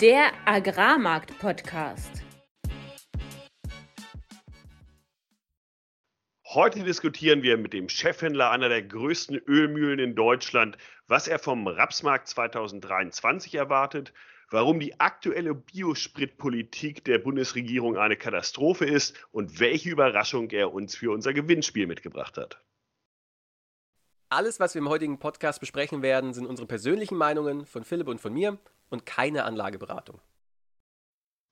Der Agrarmarkt-Podcast. Heute diskutieren wir mit dem Chefhändler einer der größten Ölmühlen in Deutschland, was er vom Rapsmarkt 2023 erwartet, warum die aktuelle Biospritpolitik der Bundesregierung eine Katastrophe ist und welche Überraschung er uns für unser Gewinnspiel mitgebracht hat. Alles, was wir im heutigen Podcast besprechen werden, sind unsere persönlichen Meinungen von Philipp und von mir und keine Anlageberatung.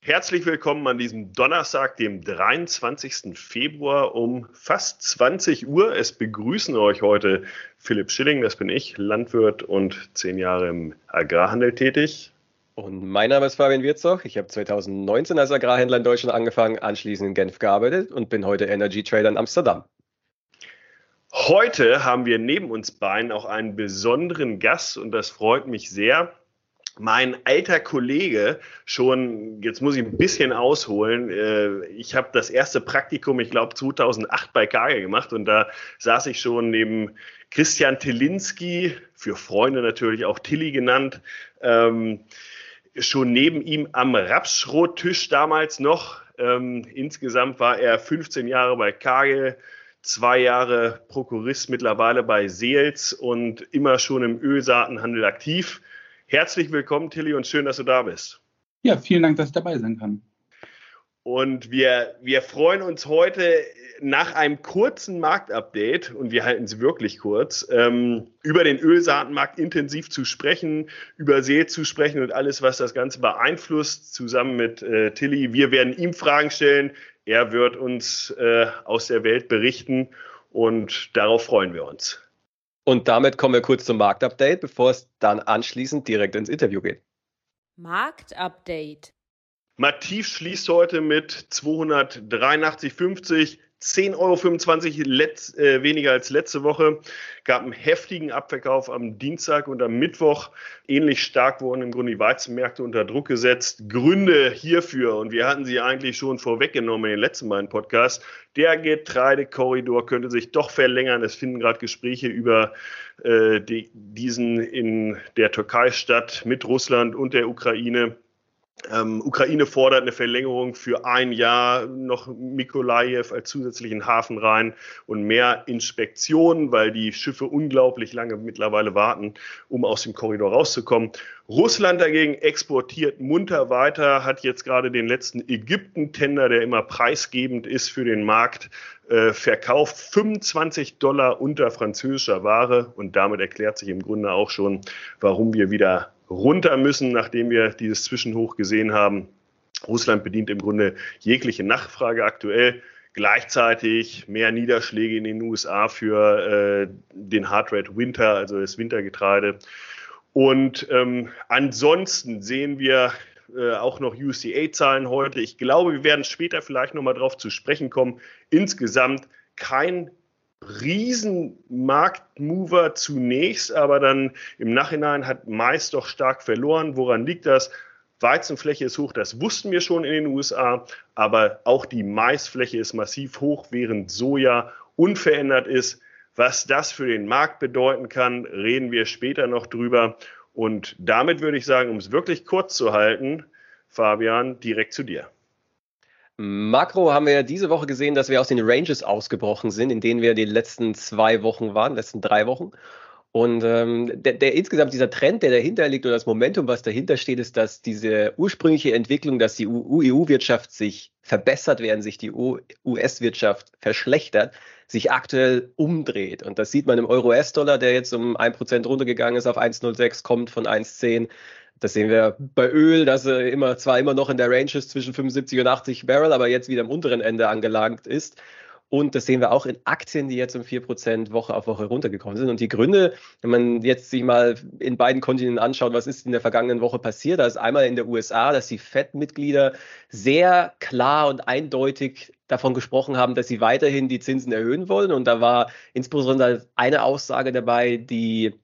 Herzlich willkommen an diesem Donnerstag, dem 23. Februar um fast 20 Uhr. Es begrüßen euch heute Philipp Schilling, das bin ich, Landwirt und zehn Jahre im Agrarhandel tätig. Und mein Name ist Fabian Wirzog. Ich habe 2019 als Agrarhändler in Deutschland angefangen, anschließend in Genf gearbeitet und bin heute Energy Trader in Amsterdam. Heute haben wir neben uns beiden auch einen besonderen Gast und das freut mich sehr mein alter Kollege schon, jetzt muss ich ein bisschen ausholen, äh, ich habe das erste Praktikum, ich glaube 2008 bei Kage gemacht und da saß ich schon neben Christian Tilinski, für Freunde natürlich auch Tilly genannt, ähm, schon neben ihm am Rapsschrottisch damals noch. Ähm, insgesamt war er 15 Jahre bei Kage, zwei Jahre Prokurist mittlerweile bei Seels und immer schon im Ölsaatenhandel aktiv. Herzlich willkommen, Tilly, und schön, dass du da bist. Ja, vielen Dank, dass ich dabei sein kann. Und wir, wir freuen uns heute nach einem kurzen Marktupdate, und wir halten es wirklich kurz, ähm, über den Ölsaatenmarkt intensiv zu sprechen, über See zu sprechen und alles, was das Ganze beeinflusst, zusammen mit äh, Tilly. Wir werden ihm Fragen stellen, er wird uns äh, aus der Welt berichten und darauf freuen wir uns. Und damit kommen wir kurz zum Marktupdate, bevor es dann anschließend direkt ins Interview geht. Marktupdate. Mativ schließt heute mit 283,50 10,25 Euro letz, äh, weniger als letzte Woche. Gab einen heftigen Abverkauf am Dienstag und am Mittwoch. Ähnlich stark wurden im Grunde die Weizenmärkte unter Druck gesetzt. Gründe hierfür, und wir hatten sie eigentlich schon vorweggenommen in den letzten beiden Podcasts, der Getreidekorridor könnte sich doch verlängern. Es finden gerade Gespräche über äh, die, diesen in der Türkei statt mit Russland und der Ukraine. Ähm, Ukraine fordert eine Verlängerung für ein Jahr, noch Mikolajew als zusätzlichen Hafen rein und mehr Inspektionen, weil die Schiffe unglaublich lange mittlerweile warten, um aus dem Korridor rauszukommen. Russland dagegen exportiert munter weiter, hat jetzt gerade den letzten Ägypten-Tender, der immer preisgebend ist für den Markt, äh, verkauft 25 Dollar unter französischer Ware und damit erklärt sich im Grunde auch schon, warum wir wieder runter müssen, nachdem wir dieses Zwischenhoch gesehen haben. Russland bedient im Grunde jegliche Nachfrage aktuell. Gleichzeitig mehr Niederschläge in den USA für äh, den Hard Red Winter, also das Wintergetreide. Und ähm, ansonsten sehen wir äh, auch noch UCA-Zahlen heute. Ich glaube, wir werden später vielleicht nochmal drauf zu sprechen kommen. Insgesamt kein Riesenmarktmover zunächst, aber dann im Nachhinein hat Mais doch stark verloren. Woran liegt das? Weizenfläche ist hoch, das wussten wir schon in den USA, aber auch die Maisfläche ist massiv hoch, während Soja unverändert ist. Was das für den Markt bedeuten kann, reden wir später noch drüber. Und damit würde ich sagen, um es wirklich kurz zu halten, Fabian, direkt zu dir. Makro haben wir ja diese Woche gesehen, dass wir aus den Ranges ausgebrochen sind, in denen wir die letzten zwei Wochen waren, letzten drei Wochen. Und ähm, der, der insgesamt dieser Trend, der dahinter liegt oder das Momentum, was dahinter steht, ist, dass diese ursprüngliche Entwicklung, dass die EU-Wirtschaft sich verbessert, während sich die US-Wirtschaft verschlechtert, sich aktuell umdreht. Und das sieht man im Euro-US-Dollar, der jetzt um ein Prozent runtergegangen ist auf 1,06, kommt von 1,10 das sehen wir bei Öl, dass er immer zwar immer noch in der Range ist zwischen 75 und 80 Barrel, aber jetzt wieder am unteren Ende angelangt ist. Und das sehen wir auch in Aktien, die jetzt um 4% Woche auf Woche runtergekommen sind. Und die Gründe, wenn man jetzt sich mal in beiden Kontinenten anschaut, was ist in der vergangenen Woche passiert, da ist einmal in der USA, dass die FED-Mitglieder sehr klar und eindeutig davon gesprochen haben, dass sie weiterhin die Zinsen erhöhen wollen. Und da war insbesondere eine Aussage dabei, die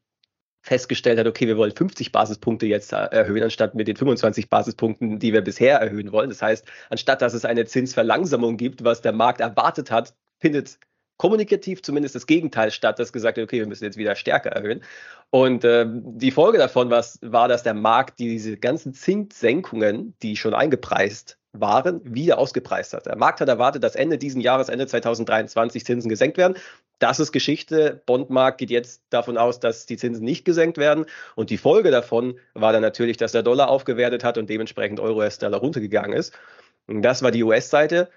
festgestellt hat, okay, wir wollen 50 Basispunkte jetzt erhöhen, anstatt mit den 25 Basispunkten, die wir bisher erhöhen wollen. Das heißt, anstatt dass es eine Zinsverlangsamung gibt, was der Markt erwartet hat, findet kommunikativ zumindest das Gegenteil statt, dass gesagt wird, okay, wir müssen jetzt wieder stärker erhöhen. Und äh, die Folge davon war, dass der Markt diese ganzen Zinssenkungen, die schon eingepreist waren, wieder ausgepreist hat. Der Markt hat erwartet, dass Ende diesen Jahres, Ende 2023, Zinsen gesenkt werden. Das ist Geschichte. Bondmarkt geht jetzt davon aus, dass die Zinsen nicht gesenkt werden. Und die Folge davon war dann natürlich, dass der Dollar aufgewertet hat und dementsprechend Euro-US-Dollar runtergegangen ist. Und das war die US-Seite.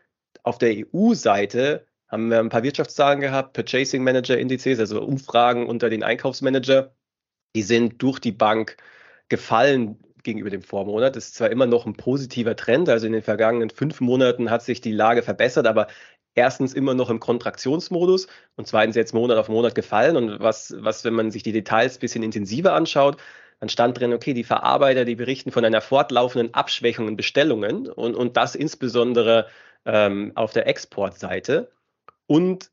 Auf der EU-Seite haben wir ein paar Wirtschaftszahlen gehabt, Purchasing Manager Indizes, also Umfragen unter den Einkaufsmanager. Die sind durch die Bank gefallen gegenüber dem Vormonat. Das ist zwar immer noch ein positiver Trend, also in den vergangenen fünf Monaten hat sich die Lage verbessert, aber erstens immer noch im Kontraktionsmodus und zweitens jetzt Monat auf Monat gefallen. Und was, was wenn man sich die Details ein bisschen intensiver anschaut, dann stand drin, okay, die Verarbeiter, die berichten von einer fortlaufenden Abschwächung in Bestellungen und, und das insbesondere ähm, auf der Exportseite. Und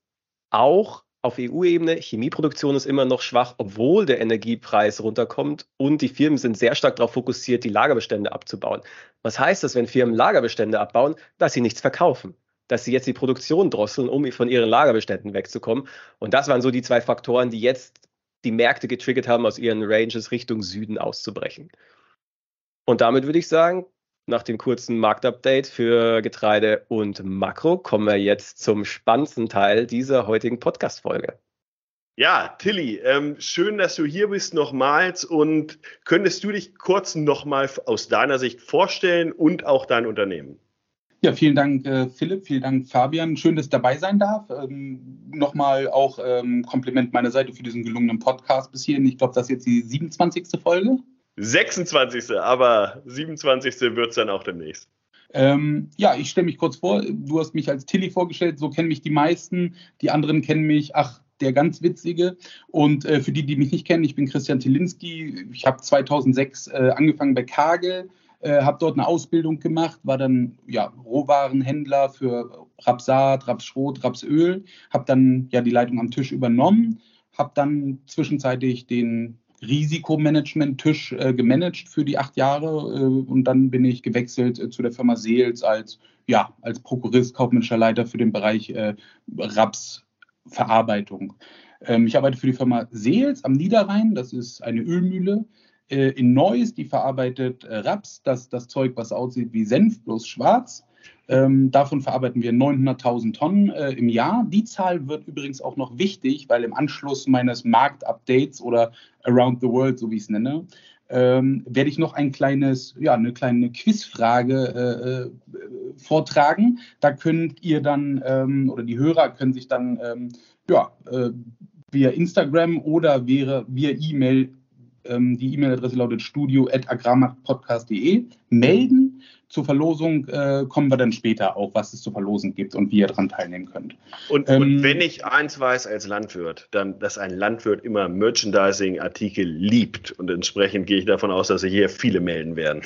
auch auf EU-Ebene, Chemieproduktion ist immer noch schwach, obwohl der Energiepreis runterkommt und die Firmen sind sehr stark darauf fokussiert, die Lagerbestände abzubauen. Was heißt das, wenn Firmen Lagerbestände abbauen, dass sie nichts verkaufen? Dass sie jetzt die Produktion drosseln, um von ihren Lagerbeständen wegzukommen. Und das waren so die zwei Faktoren, die jetzt die Märkte getriggert haben, aus ihren Ranges Richtung Süden auszubrechen. Und damit würde ich sagen, nach dem kurzen Marktupdate für Getreide und Makro kommen wir jetzt zum spannendsten Teil dieser heutigen Podcast-Folge. Ja, Tilly, ähm, schön, dass du hier bist nochmals und könntest du dich kurz nochmal aus deiner Sicht vorstellen und auch dein Unternehmen? Ja, vielen Dank, äh, Philipp, vielen Dank, Fabian. Schön, dass ich dabei sein darf. Ähm, Nochmal auch ähm, Kompliment meiner Seite für diesen gelungenen Podcast bis hierhin. Ich glaube, das ist jetzt die 27. Folge. 26. Aber 27. wird es dann auch demnächst. Ähm, ja, ich stelle mich kurz vor. Du hast mich als Tilly vorgestellt, so kennen mich die meisten. Die anderen kennen mich, ach, der ganz witzige. Und äh, für die, die mich nicht kennen, ich bin Christian Tilinski. Ich habe 2006 äh, angefangen bei Kagel, äh, habe dort eine Ausbildung gemacht, war dann ja, Rohwarenhändler für Rapsat, Rapsschrot, Rapsöl, habe dann ja die Leitung am Tisch übernommen, habe dann zwischenzeitlich den Risikomanagement-Tisch äh, gemanagt für die acht Jahre äh, und dann bin ich gewechselt äh, zu der Firma Seels als, ja, als Prokurist, kaufmännischer Leiter für den Bereich äh, Rapsverarbeitung. Ähm, ich arbeite für die Firma Seels am Niederrhein, das ist eine Ölmühle äh, in Neuss, die verarbeitet äh, Raps, das, das Zeug, was aussieht wie Senf, bloß schwarz. Ähm, davon verarbeiten wir 900.000 Tonnen äh, im Jahr. Die Zahl wird übrigens auch noch wichtig, weil im Anschluss meines Marktupdates oder Around the World, so wie ich es nenne, ähm, werde ich noch ein kleines, ja, eine kleine Quizfrage äh, äh, vortragen. Da könnt ihr dann ähm, oder die Hörer können sich dann ähm, ja, äh, via Instagram oder via, E-Mail ähm, die E-Mail-Adresse lautet studio.agrarmarktpodcast.de melden zur Verlosung äh, kommen wir dann später auch, was es zu verlosen gibt und wie ihr daran teilnehmen könnt. Und, ähm, und wenn ich eins weiß als Landwirt, dann, dass ein Landwirt immer Merchandising-Artikel liebt. Und entsprechend gehe ich davon aus, dass sich hier viele melden werden.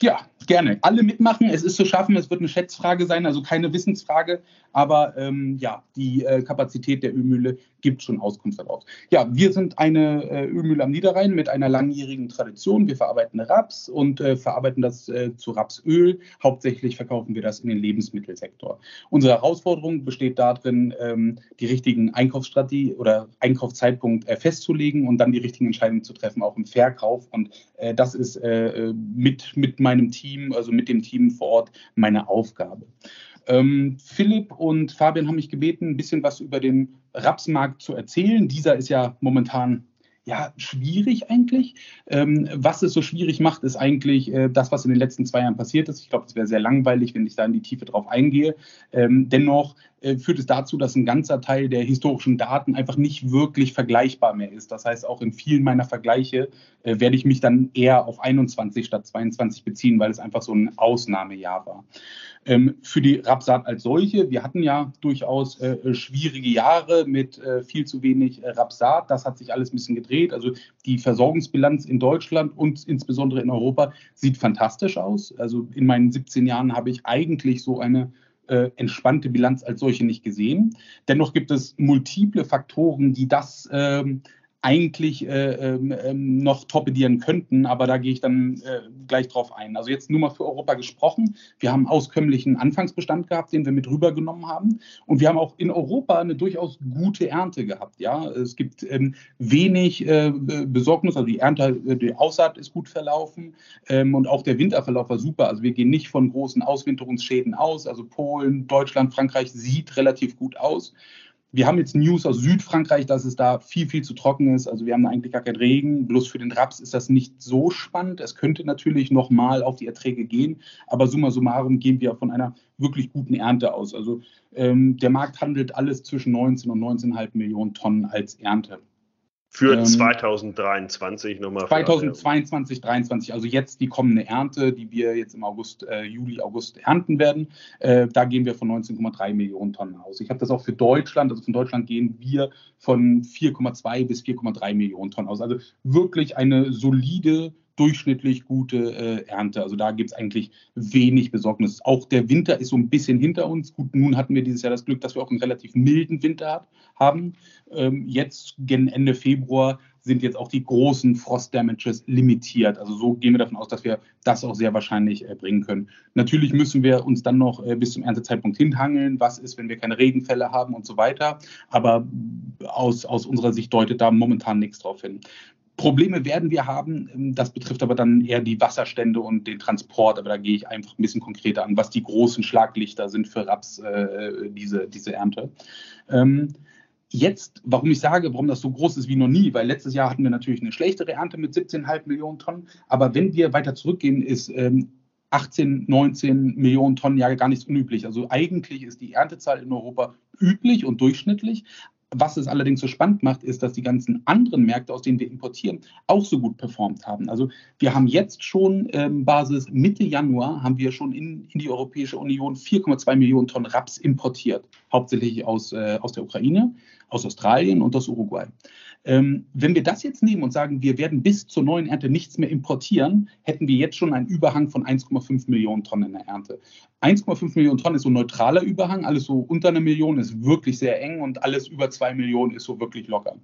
Ja, gerne. Alle mitmachen. Es ist zu schaffen. Es wird eine Schätzfrage sein, also keine Wissensfrage. Aber ähm, ja, die äh, Kapazität der Ölmühle gibt schon Auskunft daraus. Ja, wir sind eine äh, Ölmühle am Niederrhein mit einer langjährigen Tradition. Wir verarbeiten Raps und äh, verarbeiten das äh, zu Rapsöl. Hauptsächlich verkaufen wir das in den Lebensmittelsektor. Unsere Herausforderung besteht darin, ähm, die richtigen Einkaufsstrategie oder Einkaufszeitpunkt äh, festzulegen und dann die richtigen Entscheidungen zu treffen, auch im Verkauf. Und äh, das ist mit, mit Team, also mit dem Team vor Ort, meine Aufgabe. Ähm, Philipp und Fabian haben mich gebeten, ein bisschen was über den Rapsmarkt zu erzählen. Dieser ist ja momentan ja, schwierig eigentlich. Ähm, was es so schwierig macht, ist eigentlich äh, das, was in den letzten zwei Jahren passiert ist. Ich glaube, es wäre sehr langweilig, wenn ich da in die Tiefe drauf eingehe. Ähm, dennoch äh, führt es dazu, dass ein ganzer Teil der historischen Daten einfach nicht wirklich vergleichbar mehr ist. Das heißt, auch in vielen meiner Vergleiche äh, werde ich mich dann eher auf 21 statt 22 beziehen, weil es einfach so ein Ausnahmejahr war. Ähm, für die Rapsaat als solche, wir hatten ja durchaus äh, schwierige Jahre mit äh, viel zu wenig äh, Rapsaat. Das hat sich alles ein bisschen gedreht. Also die Versorgungsbilanz in Deutschland und insbesondere in Europa sieht fantastisch aus. Also in meinen 17 Jahren habe ich eigentlich so eine äh, entspannte Bilanz als solche nicht gesehen. Dennoch gibt es multiple Faktoren, die das ähm, eigentlich äh, ähm, ähm, noch torpedieren könnten, aber da gehe ich dann äh, gleich drauf ein. Also jetzt nur mal für Europa gesprochen. Wir haben auskömmlichen Anfangsbestand gehabt, den wir mit rübergenommen haben. Und wir haben auch in Europa eine durchaus gute Ernte gehabt. Ja, es gibt ähm, wenig äh, Besorgnis, also die Ernte, die Aussaat ist gut verlaufen ähm, und auch der Winterverlauf war super. Also wir gehen nicht von großen Auswinterungsschäden aus. Also Polen, Deutschland, Frankreich sieht relativ gut aus. Wir haben jetzt News aus Südfrankreich, dass es da viel, viel zu trocken ist. Also wir haben da eigentlich gar keinen Regen. Bloß für den Raps ist das nicht so spannend. Es könnte natürlich nochmal auf die Erträge gehen. Aber summa summarum gehen wir von einer wirklich guten Ernte aus. Also ähm, der Markt handelt alles zwischen 19 und 19,5 Millionen Tonnen als Ernte. Für ähm, 2023 nochmal. 2022, 2023, also jetzt die kommende Ernte, die wir jetzt im August, äh, Juli, August ernten werden. Äh, da gehen wir von 19,3 Millionen Tonnen aus. Ich habe das auch für Deutschland, also von Deutschland gehen wir von 4,2 bis 4,3 Millionen Tonnen aus. Also wirklich eine solide durchschnittlich gute äh, Ernte. Also da gibt es eigentlich wenig Besorgnis. Auch der Winter ist so ein bisschen hinter uns. Gut, nun hatten wir dieses Jahr das Glück, dass wir auch einen relativ milden Winter haben. Ähm, jetzt gen Ende Februar sind jetzt auch die großen Frost-Damages limitiert. Also so gehen wir davon aus, dass wir das auch sehr wahrscheinlich äh, bringen können. Natürlich müssen wir uns dann noch äh, bis zum Erntezeitpunkt hinhangeln. Was ist, wenn wir keine Regenfälle haben und so weiter. Aber aus, aus unserer Sicht deutet da momentan nichts drauf hin. Probleme werden wir haben. Ähm, das betrifft aber dann eher die Wasserstände und den Transport. Aber da gehe ich einfach ein bisschen konkreter an, was die großen Schlaglichter sind für Raps, äh, diese, diese Ernte. Ähm, jetzt, warum ich sage, warum das so groß ist wie noch nie, weil letztes Jahr hatten wir natürlich eine schlechtere Ernte mit 17,5 Millionen Tonnen. Aber wenn wir weiter zurückgehen, ist ähm, 18, 19 Millionen Tonnen ja gar nicht unüblich. Also eigentlich ist die Erntezahl in Europa üblich und durchschnittlich, was es allerdings so spannend macht, ist, dass die ganzen anderen Märkte, aus denen wir importieren, auch so gut performt haben. Also wir haben jetzt schon ähm, Basis Mitte Januar, haben wir schon in, in die Europäische Union 4,2 Millionen Tonnen Raps importiert, hauptsächlich aus, äh, aus der Ukraine, aus Australien und aus Uruguay. Ähm, wenn wir das jetzt nehmen und sagen, wir werden bis zur neuen Ernte nichts mehr importieren, hätten wir jetzt schon einen Überhang von 1,5 Millionen Tonnen in der Ernte. 1,5 Millionen Tonnen ist so ein neutraler Überhang, alles so unter einer Million ist wirklich sehr eng und alles über zwei Millionen ist so wirklich locker.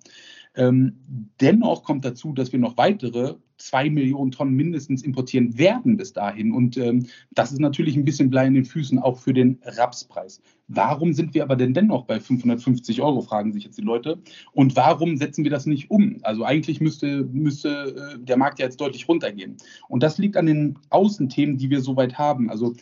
Ähm, dennoch kommt dazu, dass wir noch weitere zwei Millionen Tonnen mindestens importieren werden bis dahin. Und ähm, das ist natürlich ein bisschen Blei in den Füßen auch für den Rapspreis. Warum sind wir aber denn dennoch bei 550 Euro, fragen sich jetzt die Leute. Und warum setzen wir das nicht um? Also eigentlich müsste, müsste äh, der Markt ja jetzt deutlich runtergehen. Und das liegt an den Außenthemen, die wir soweit haben. Also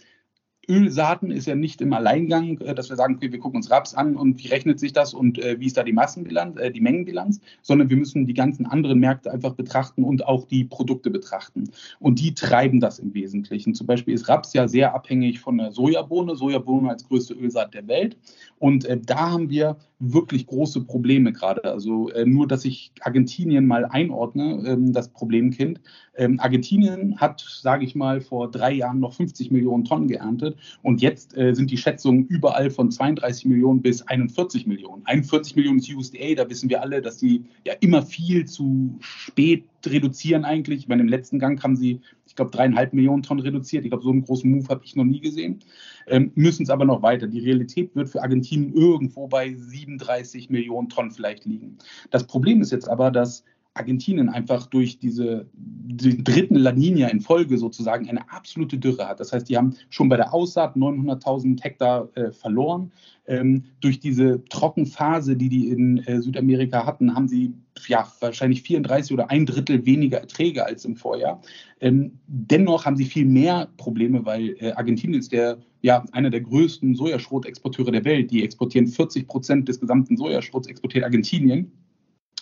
Ölsaaten ist ja nicht im Alleingang, äh, dass wir sagen, okay, wir gucken uns Raps an und wie rechnet sich das und äh, wie ist da die Massenbilanz, äh, die Mengenbilanz, sondern wir müssen die ganzen anderen Märkte einfach betrachten und auch die Produkte betrachten. Und die treiben das im Wesentlichen. Zum Beispiel ist Raps ja sehr abhängig von der Sojabohne, Sojabohne als größte Ölsaat der Welt. Und äh, da haben wir wirklich große Probleme gerade. Also äh, nur, dass ich Argentinien mal einordne, ähm, das Problemkind. Ähm, Argentinien hat, sage ich mal, vor drei Jahren noch 50 Millionen Tonnen geerntet und jetzt äh, sind die Schätzungen überall von 32 Millionen bis 41 Millionen. 41 Millionen ist USDA, da wissen wir alle, dass die ja immer viel zu spät reduzieren eigentlich. Ich meine, im letzten Gang haben sie, ich glaube, dreieinhalb Millionen Tonnen reduziert. Ich glaube, so einen großen Move habe ich noch nie gesehen. Ähm, müssen es aber noch weiter. Die Realität wird für Argentinien irgendwo bei 37 Millionen Tonnen vielleicht liegen. Das Problem ist jetzt aber, dass Argentinien einfach durch diese die dritten La Nina in Folge sozusagen eine absolute Dürre hat. Das heißt, die haben schon bei der Aussaat 900.000 Hektar äh, verloren. Ähm, durch diese Trockenphase, die die in äh, Südamerika hatten, haben sie ja wahrscheinlich 34 oder ein Drittel weniger Erträge als im Vorjahr. Ähm, dennoch haben sie viel mehr Probleme, weil äh, Argentinien ist der ja einer der größten Sojaschrotexporteure der Welt. Die exportieren 40 Prozent des gesamten Sojaschrots exportiert Argentinien.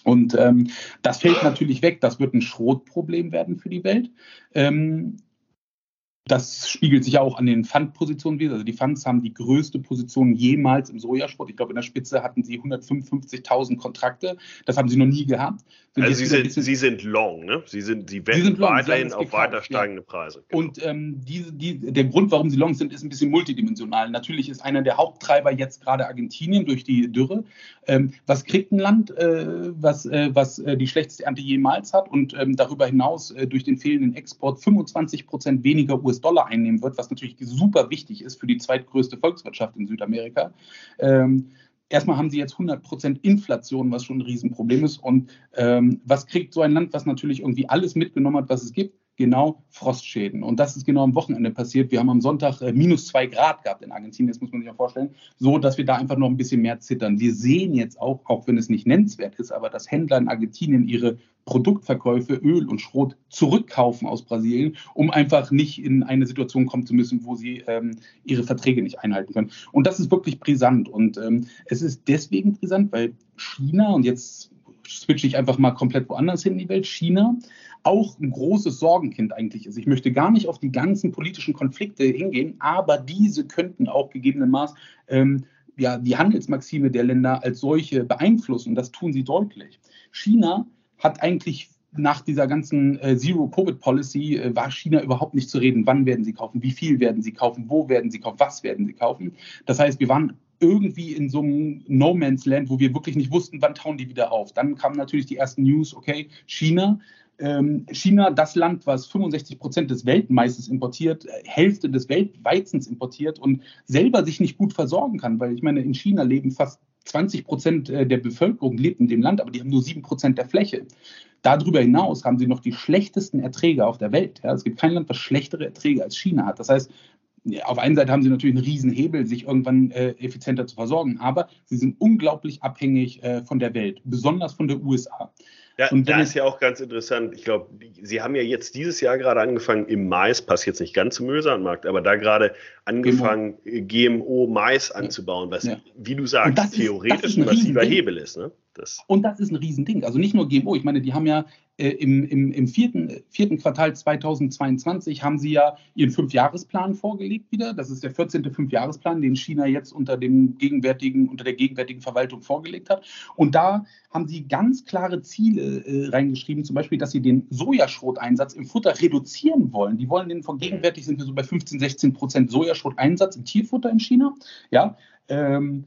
Und ähm, das fällt natürlich weg. Das wird ein Schrotproblem werden für die Welt. Ähm, das spiegelt sich auch an den Pfandpositionen wieder. Also die Funds haben die größte Position jemals im Sojasport. Ich glaube, in der Spitze hatten sie 155.000 Kontrakte. Das haben sie noch nie gehabt. Sind also sie sind, sie sind long, ne? Sie sind, sie wetten sie weiterhin auf gekauft, weiter steigende. Preise. Genau. Und ähm, diese, die, der Grund, warum sie long sind, ist ein bisschen multidimensional. Natürlich ist einer der Haupttreiber jetzt gerade Argentinien durch die Dürre. Ähm, was kriegt ein Land, äh, was, äh, was äh, die schlechteste Ernte jemals hat und ähm, darüber hinaus äh, durch den fehlenden Export 25 Prozent weniger US-Dollar einnehmen wird, was natürlich super wichtig ist für die zweitgrößte Volkswirtschaft in Südamerika? Ähm, erstmal haben sie jetzt 100% Inflation, was schon ein Riesenproblem ist. Und ähm, was kriegt so ein Land, was natürlich irgendwie alles mitgenommen hat, was es gibt? Genau Frostschäden. Und das ist genau am Wochenende passiert. Wir haben am Sonntag äh, minus zwei Grad gehabt in Argentinien, das muss man sich ja vorstellen, so dass wir da einfach noch ein bisschen mehr zittern. Wir sehen jetzt auch, auch wenn es nicht nennenswert ist, aber dass Händler in Argentinien ihre Produktverkäufe, Öl und Schrot zurückkaufen aus Brasilien, um einfach nicht in eine Situation kommen zu müssen, wo sie ähm, ihre Verträge nicht einhalten können. Und das ist wirklich brisant. Und ähm, es ist deswegen brisant, weil China, und jetzt switche ich einfach mal komplett woanders hin in die Welt, China auch ein großes Sorgenkind eigentlich ist. Ich möchte gar nicht auf die ganzen politischen Konflikte hingehen, aber diese könnten auch gegebenermaßen ähm, ja, die Handelsmaxime der Länder als solche beeinflussen. Das tun sie deutlich. China hat eigentlich nach dieser ganzen äh, Zero-Covid-Policy äh, war China überhaupt nicht zu reden. Wann werden sie kaufen? Wie viel werden sie kaufen? Wo werden sie kaufen? Was werden sie kaufen? Das heißt, wir waren irgendwie in so einem No Man's Land, wo wir wirklich nicht wussten, wann tauen die wieder auf. Dann kamen natürlich die ersten News, okay, China. Ähm, China, das Land, was 65 Prozent des Weltmaises importiert, äh, Hälfte des Weltweizens importiert und selber sich nicht gut versorgen kann, weil ich meine, in China leben fast 20 Prozent äh, der Bevölkerung lebt in dem Land, aber die haben nur 7 Prozent der Fläche. Darüber hinaus haben sie noch die schlechtesten Erträge auf der Welt. Ja, es gibt kein Land, das schlechtere Erträge als China hat. Das heißt, auf einer Seite haben sie natürlich einen riesen Hebel, sich irgendwann äh, effizienter zu versorgen, aber sie sind unglaublich abhängig äh, von der Welt, besonders von der USA. Ja, und da ist ja auch ganz interessant. Ich glaube, Sie haben ja jetzt dieses Jahr gerade angefangen im Mais, passt jetzt nicht ganz zum Möhrenmarkt, aber da gerade angefangen, GMO, Mais anzubauen, was, ja. wie du sagst, theoretisch ist, ein, ein massiver Hebel ist. Ne? Das und das ist ein Riesending. Also nicht nur GMO, ich meine, die haben ja äh, im, im, im vierten, vierten Quartal 2022 haben sie ja ihren Fünfjahresplan vorgelegt wieder. Das ist der 14. Fünfjahresplan, den China jetzt unter, dem gegenwärtigen, unter der gegenwärtigen Verwaltung vorgelegt hat. Und da haben sie ganz klare Ziele äh, reingeschrieben, zum Beispiel, dass sie den Sojaschroteinsatz im Futter reduzieren wollen. Die wollen den von gegenwärtig sind wir so bei 15, 16 Prozent Sojaschroteinsatz im Tierfutter in China. Ja, ähm,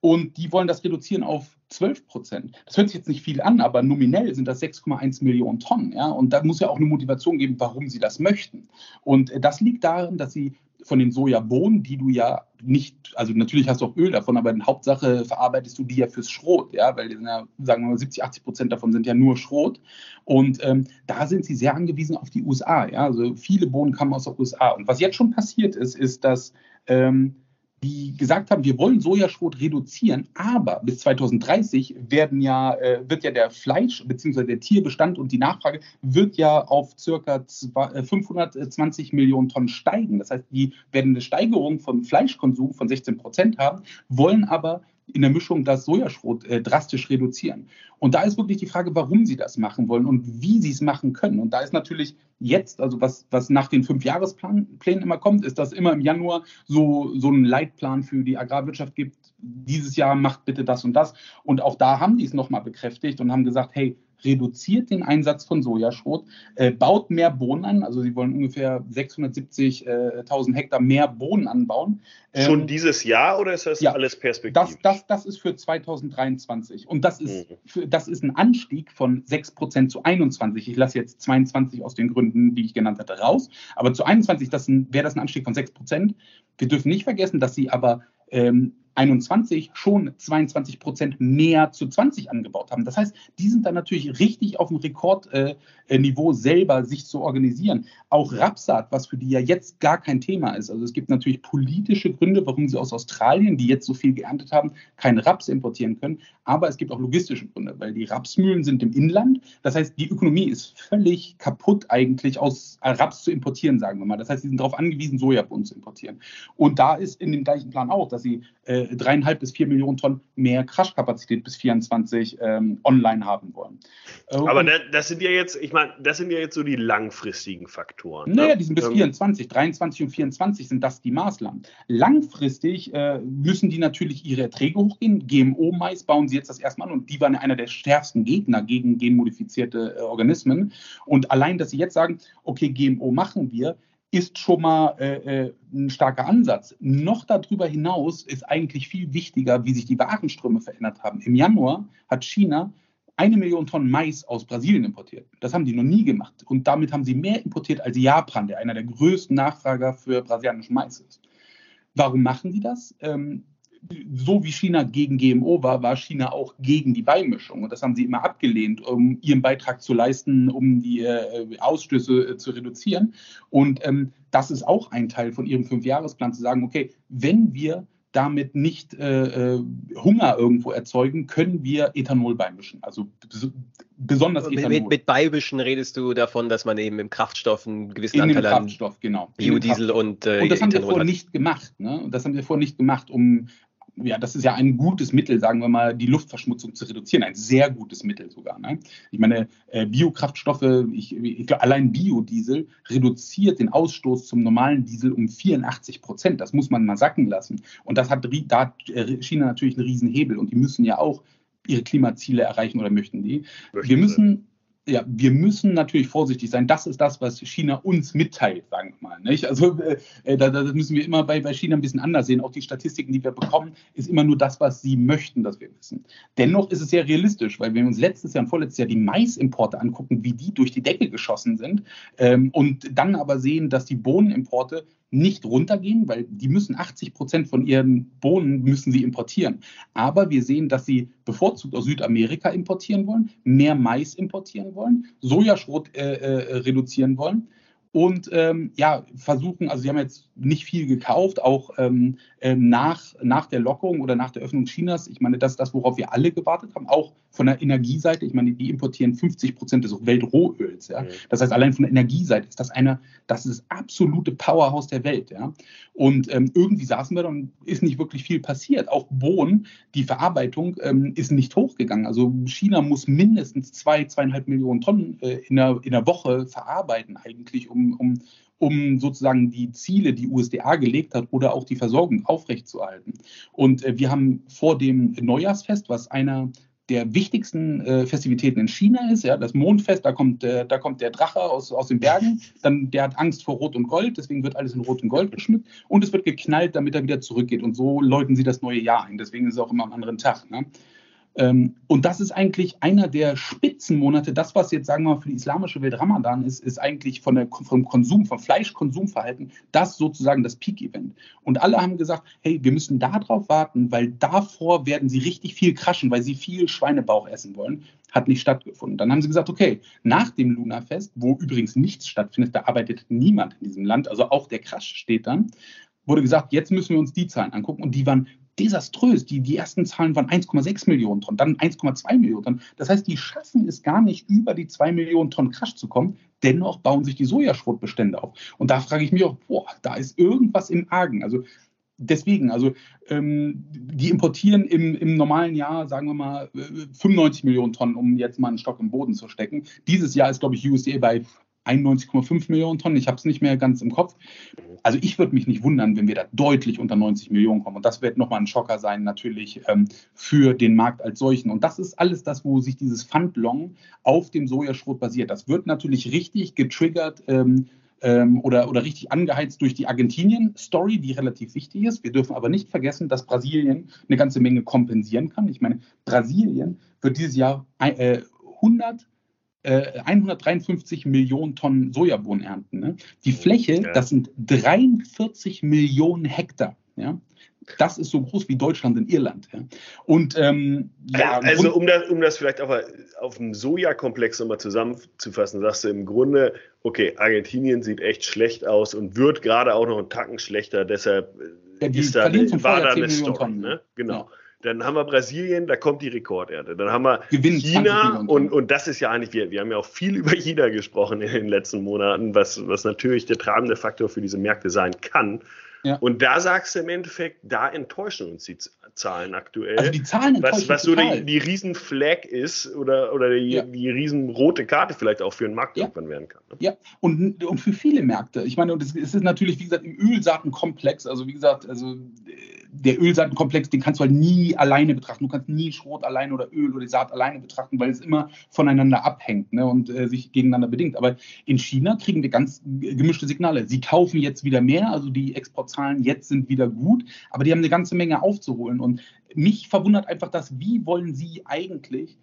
und die wollen das reduzieren auf 12 Prozent. Das hört sich jetzt nicht viel an, aber nominell sind das 6,1 Millionen Tonnen. Ja? Und da muss ja auch eine Motivation geben, warum sie das möchten. Und das liegt darin, dass sie von den Sojabohnen, die du ja nicht, also natürlich hast du auch Öl davon, aber in Hauptsache verarbeitest du die ja fürs Schrot, ja, weil ja, sagen wir mal 70, 80 Prozent davon sind ja nur Schrot. Und ähm, da sind sie sehr angewiesen auf die USA, ja. Also viele Bohnen kommen aus der USA. Und was jetzt schon passiert ist, ist, dass ähm, die gesagt haben, wir wollen Sojaschrot reduzieren, aber bis 2030 werden ja, äh, wird ja der Fleisch- bzw. der Tierbestand und die Nachfrage wird ja auf circa 520 äh, Millionen Tonnen steigen. Das heißt, die werden eine Steigerung vom Fleischkonsum von 16 Prozent haben, wollen aber in der Mischung das Sojaschrot äh, drastisch reduzieren. Und da ist wirklich die Frage, warum sie das machen wollen und wie sie es machen können. Und da ist natürlich jetzt, also was, was nach den Fünfjahresplänen immer kommt, ist, dass immer im Januar so, so einen Leitplan für die Agrarwirtschaft gibt. Dieses Jahr macht bitte das und das. Und auch da haben die es nochmal bekräftigt und haben gesagt, hey, reduziert den Einsatz von Sojaschrot, äh, baut mehr Bohnen an. Also sie wollen ungefähr 670.000 Hektar mehr Bohnen anbauen. Ähm, Schon dieses Jahr oder ist das ja, alles perspektivisch? Das, das, das ist für 2023. Und das ist, mhm. für, das ist ein Anstieg von 6% zu 21. Ich lasse jetzt 22 aus den Gründen, die ich genannt hatte, raus. Aber zu 21 wäre das ein Anstieg von 6%. Wir dürfen nicht vergessen, dass sie aber ähm, 21 schon 22 Prozent mehr zu 20 angebaut haben. Das heißt, die sind dann natürlich richtig auf dem Rekordniveau äh, selber sich zu organisieren. Auch Rapsat, was für die ja jetzt gar kein Thema ist. Also es gibt natürlich politische Gründe, warum sie aus Australien, die jetzt so viel geerntet haben, keinen Raps importieren können. Aber es gibt auch logistische Gründe, weil die Rapsmühlen sind im Inland. Das heißt, die Ökonomie ist völlig kaputt eigentlich aus Raps zu importieren, sagen wir mal. Das heißt, sie sind darauf angewiesen, Sojabohnen zu importieren. Und da ist in dem gleichen Plan auch, dass sie äh, dreieinhalb bis vier Millionen Tonnen mehr Crush-Kapazität bis 24 ähm, online haben wollen. Äh, Aber das, das sind ja jetzt, ich meine, das sind ja jetzt so die langfristigen Faktoren. Naja, ne? die sind bis ähm, 24, 23 und 24 sind das die Maßnahmen. Langfristig äh, müssen die natürlich ihre Erträge hochgehen. GMO-Mais bauen sie jetzt das erste Mal an und die waren einer der stärksten Gegner gegen genmodifizierte äh, Organismen. Und allein, dass sie jetzt sagen, okay, GMO machen wir, ist schon mal äh, äh, ein starker Ansatz. Noch darüber hinaus ist eigentlich viel wichtiger, wie sich die Warenströme verändert haben. Im Januar hat China eine Million Tonnen Mais aus Brasilien importiert. Das haben die noch nie gemacht. Und damit haben sie mehr importiert als Japan, der einer der größten Nachfrager für brasilianischen Mais ist. Warum machen die das? Ähm, so wie China gegen GMO war, war China auch gegen die Beimischung. Und das haben sie immer abgelehnt, um ihren Beitrag zu leisten, um die äh, Ausstöße äh, zu reduzieren. Und ähm, das ist auch ein Teil von ihrem Fünfjahresplan, zu sagen, okay, wenn wir damit nicht äh, äh, Hunger irgendwo erzeugen, können wir Ethanol beimischen. Also besonders Ethanol. Mit, mit beimischen redest du davon, dass man eben im Kraftstoff einen gewissen in Anteil an Kraftstoff, genau. Biodiesel und äh, Und das haben wir vorher nicht gemacht. Ne? Das haben wir vorher nicht gemacht, um ja, das ist ja ein gutes Mittel, sagen wir mal, die Luftverschmutzung zu reduzieren. Ein sehr gutes Mittel sogar. Ne? Ich meine, äh, Biokraftstoffe, ich, ich allein Biodiesel reduziert den Ausstoß zum normalen Diesel um 84 Prozent. Das muss man mal sacken lassen. Und das hat, da hat äh, China natürlich einen Riesenhebel. Und die müssen ja auch ihre Klimaziele erreichen oder möchten die. Möchten wir müssen ja, wir müssen natürlich vorsichtig sein. Das ist das, was China uns mitteilt, sagen wir mal. Nicht? Also äh, da, da, müssen wir immer bei, bei China ein bisschen anders sehen. Auch die Statistiken, die wir bekommen, ist immer nur das, was sie möchten, dass wir wissen. Dennoch ist es sehr realistisch, weil wenn wir uns letztes Jahr und vorletztes Jahr die Maisimporte angucken, wie die durch die Decke geschossen sind ähm, und dann aber sehen, dass die Bohnenimporte nicht runtergehen, weil die müssen 80 Prozent von ihren Bohnen müssen sie importieren. Aber wir sehen, dass sie bevorzugt aus Südamerika importieren wollen, mehr Mais importieren wollen, Sojaschrot äh, äh, reduzieren wollen und ähm, ja, versuchen, also sie haben jetzt nicht viel gekauft, auch ähm, ähm, nach, nach der Lockerung oder nach der Öffnung Chinas. Ich meine, das ist das, worauf wir alle gewartet haben, auch von der Energieseite. Ich meine, die importieren 50 Prozent des Weltrohöls. Ja? Mhm. Das heißt, allein von der Energieseite ist das eine, das ist das absolute Powerhouse der Welt. Ja? Und ähm, irgendwie saßen wir da und ist nicht wirklich viel passiert. Auch Bohnen, die Verarbeitung ähm, ist nicht hochgegangen. Also China muss mindestens zwei, zweieinhalb Millionen Tonnen äh, in, der, in der Woche verarbeiten eigentlich, um, um, um sozusagen die Ziele, die USDA gelegt hat, oder auch die Versorgung aufrechtzuerhalten. Und äh, wir haben vor dem Neujahrsfest, was einer der wichtigsten äh, Festivitäten in China ist, ja, das Mondfest, da kommt, äh, da kommt der Drache aus, aus den Bergen, dann der hat Angst vor Rot und Gold, deswegen wird alles in Rot und Gold geschmückt und es wird geknallt, damit er wieder zurückgeht und so läuten sie das neue Jahr ein, deswegen ist es auch immer am anderen Tag. Ne? Ähm, und das ist eigentlich einer der Spitzenmonate. Das, was jetzt, sagen wir mal, für die islamische Welt Ramadan ist, ist eigentlich von der, vom Konsum, vom Fleischkonsumverhalten, das sozusagen das Peak-Event. Und alle haben gesagt, hey, wir müssen darauf warten, weil davor werden sie richtig viel kraschen, weil sie viel Schweinebauch essen wollen. Hat nicht stattgefunden. Dann haben sie gesagt, okay, nach dem Lunafest, wo übrigens nichts stattfindet, da arbeitet niemand in diesem Land, also auch der Crash steht dann, wurde gesagt, jetzt müssen wir uns die Zahlen angucken. Und die waren desaströs. Die, die ersten Zahlen waren 1,6 Millionen Tonnen, dann 1,2 Millionen Tonnen. Das heißt, die schaffen es gar nicht, über die 2 Millionen Tonnen Crash zu kommen. Dennoch bauen sich die Sojaschrotbestände auf. Und da frage ich mich auch, boah, da ist irgendwas im Argen. Also deswegen, also ähm, die importieren im, im normalen Jahr, sagen wir mal, 95 Millionen Tonnen, um jetzt mal einen Stock im Boden zu stecken. Dieses Jahr ist, glaube ich, USDA bei 91,5 Millionen Tonnen. Ich habe es nicht mehr ganz im Kopf. Also ich würde mich nicht wundern, wenn wir da deutlich unter 90 Millionen kommen. Und das wird nochmal ein Schocker sein, natürlich ähm, für den Markt als solchen. Und das ist alles das, wo sich dieses Fundlong auf dem Sojaschrot basiert. Das wird natürlich richtig getriggert. Ähm, ähm, oder, oder richtig angeheizt durch die Argentinien-Story, die relativ wichtig ist. Wir dürfen aber nicht vergessen, dass Brasilien eine ganze Menge kompensieren kann. Ich meine, Brasilien wird dieses Jahr äh, 100 153 äh, Millionen Tonnen Sojabohnen ernten. Ne? Die Fläche, ja. das sind 43 Millionen Hektar. Ja? Das ist so groß wie Deutschland in Irland. Ja? Und ähm, ja, also um das, um das vielleicht auf, auf dem Sojakomplex nochmal zusammenzufassen, sagst du im Grunde, okay, Argentinien sieht echt schlecht aus und wird gerade auch noch einen Tacken schlechter, deshalb ja, die ist da, war da eine Story. Tonnen, ne? Genau. Dann haben wir Brasilien, da kommt die Rekordernte. Dann haben wir Gewinnt China und, und das ist ja eigentlich, wir, wir haben ja auch viel über China gesprochen in den letzten Monaten, was, was natürlich der tragende Faktor für diese Märkte sein kann. Ja. Und da sagst du im Endeffekt, da enttäuschen uns die Zahlen aktuell. Also die Zahlen enttäuschen Was, was so die, die Riesenflag ist oder, oder die, ja. die riesenrote Karte vielleicht auch für einen Markt ja. irgendwann werden kann. Ne? Ja, und, und für viele Märkte. Ich meine, und es ist natürlich, wie gesagt, im Ölsaatenkomplex, also wie gesagt, also der Ölsaatenkomplex, den kannst du halt nie alleine betrachten. Du kannst nie Schrot alleine oder Öl oder Saat alleine betrachten, weil es immer voneinander abhängt ne, und äh, sich gegeneinander bedingt. Aber in China kriegen wir ganz gemischte Signale. Sie kaufen jetzt wieder mehr, also die Exportzahlen jetzt sind wieder gut, aber die haben eine ganze Menge aufzuholen. Und mich verwundert einfach das, wie wollen sie eigentlich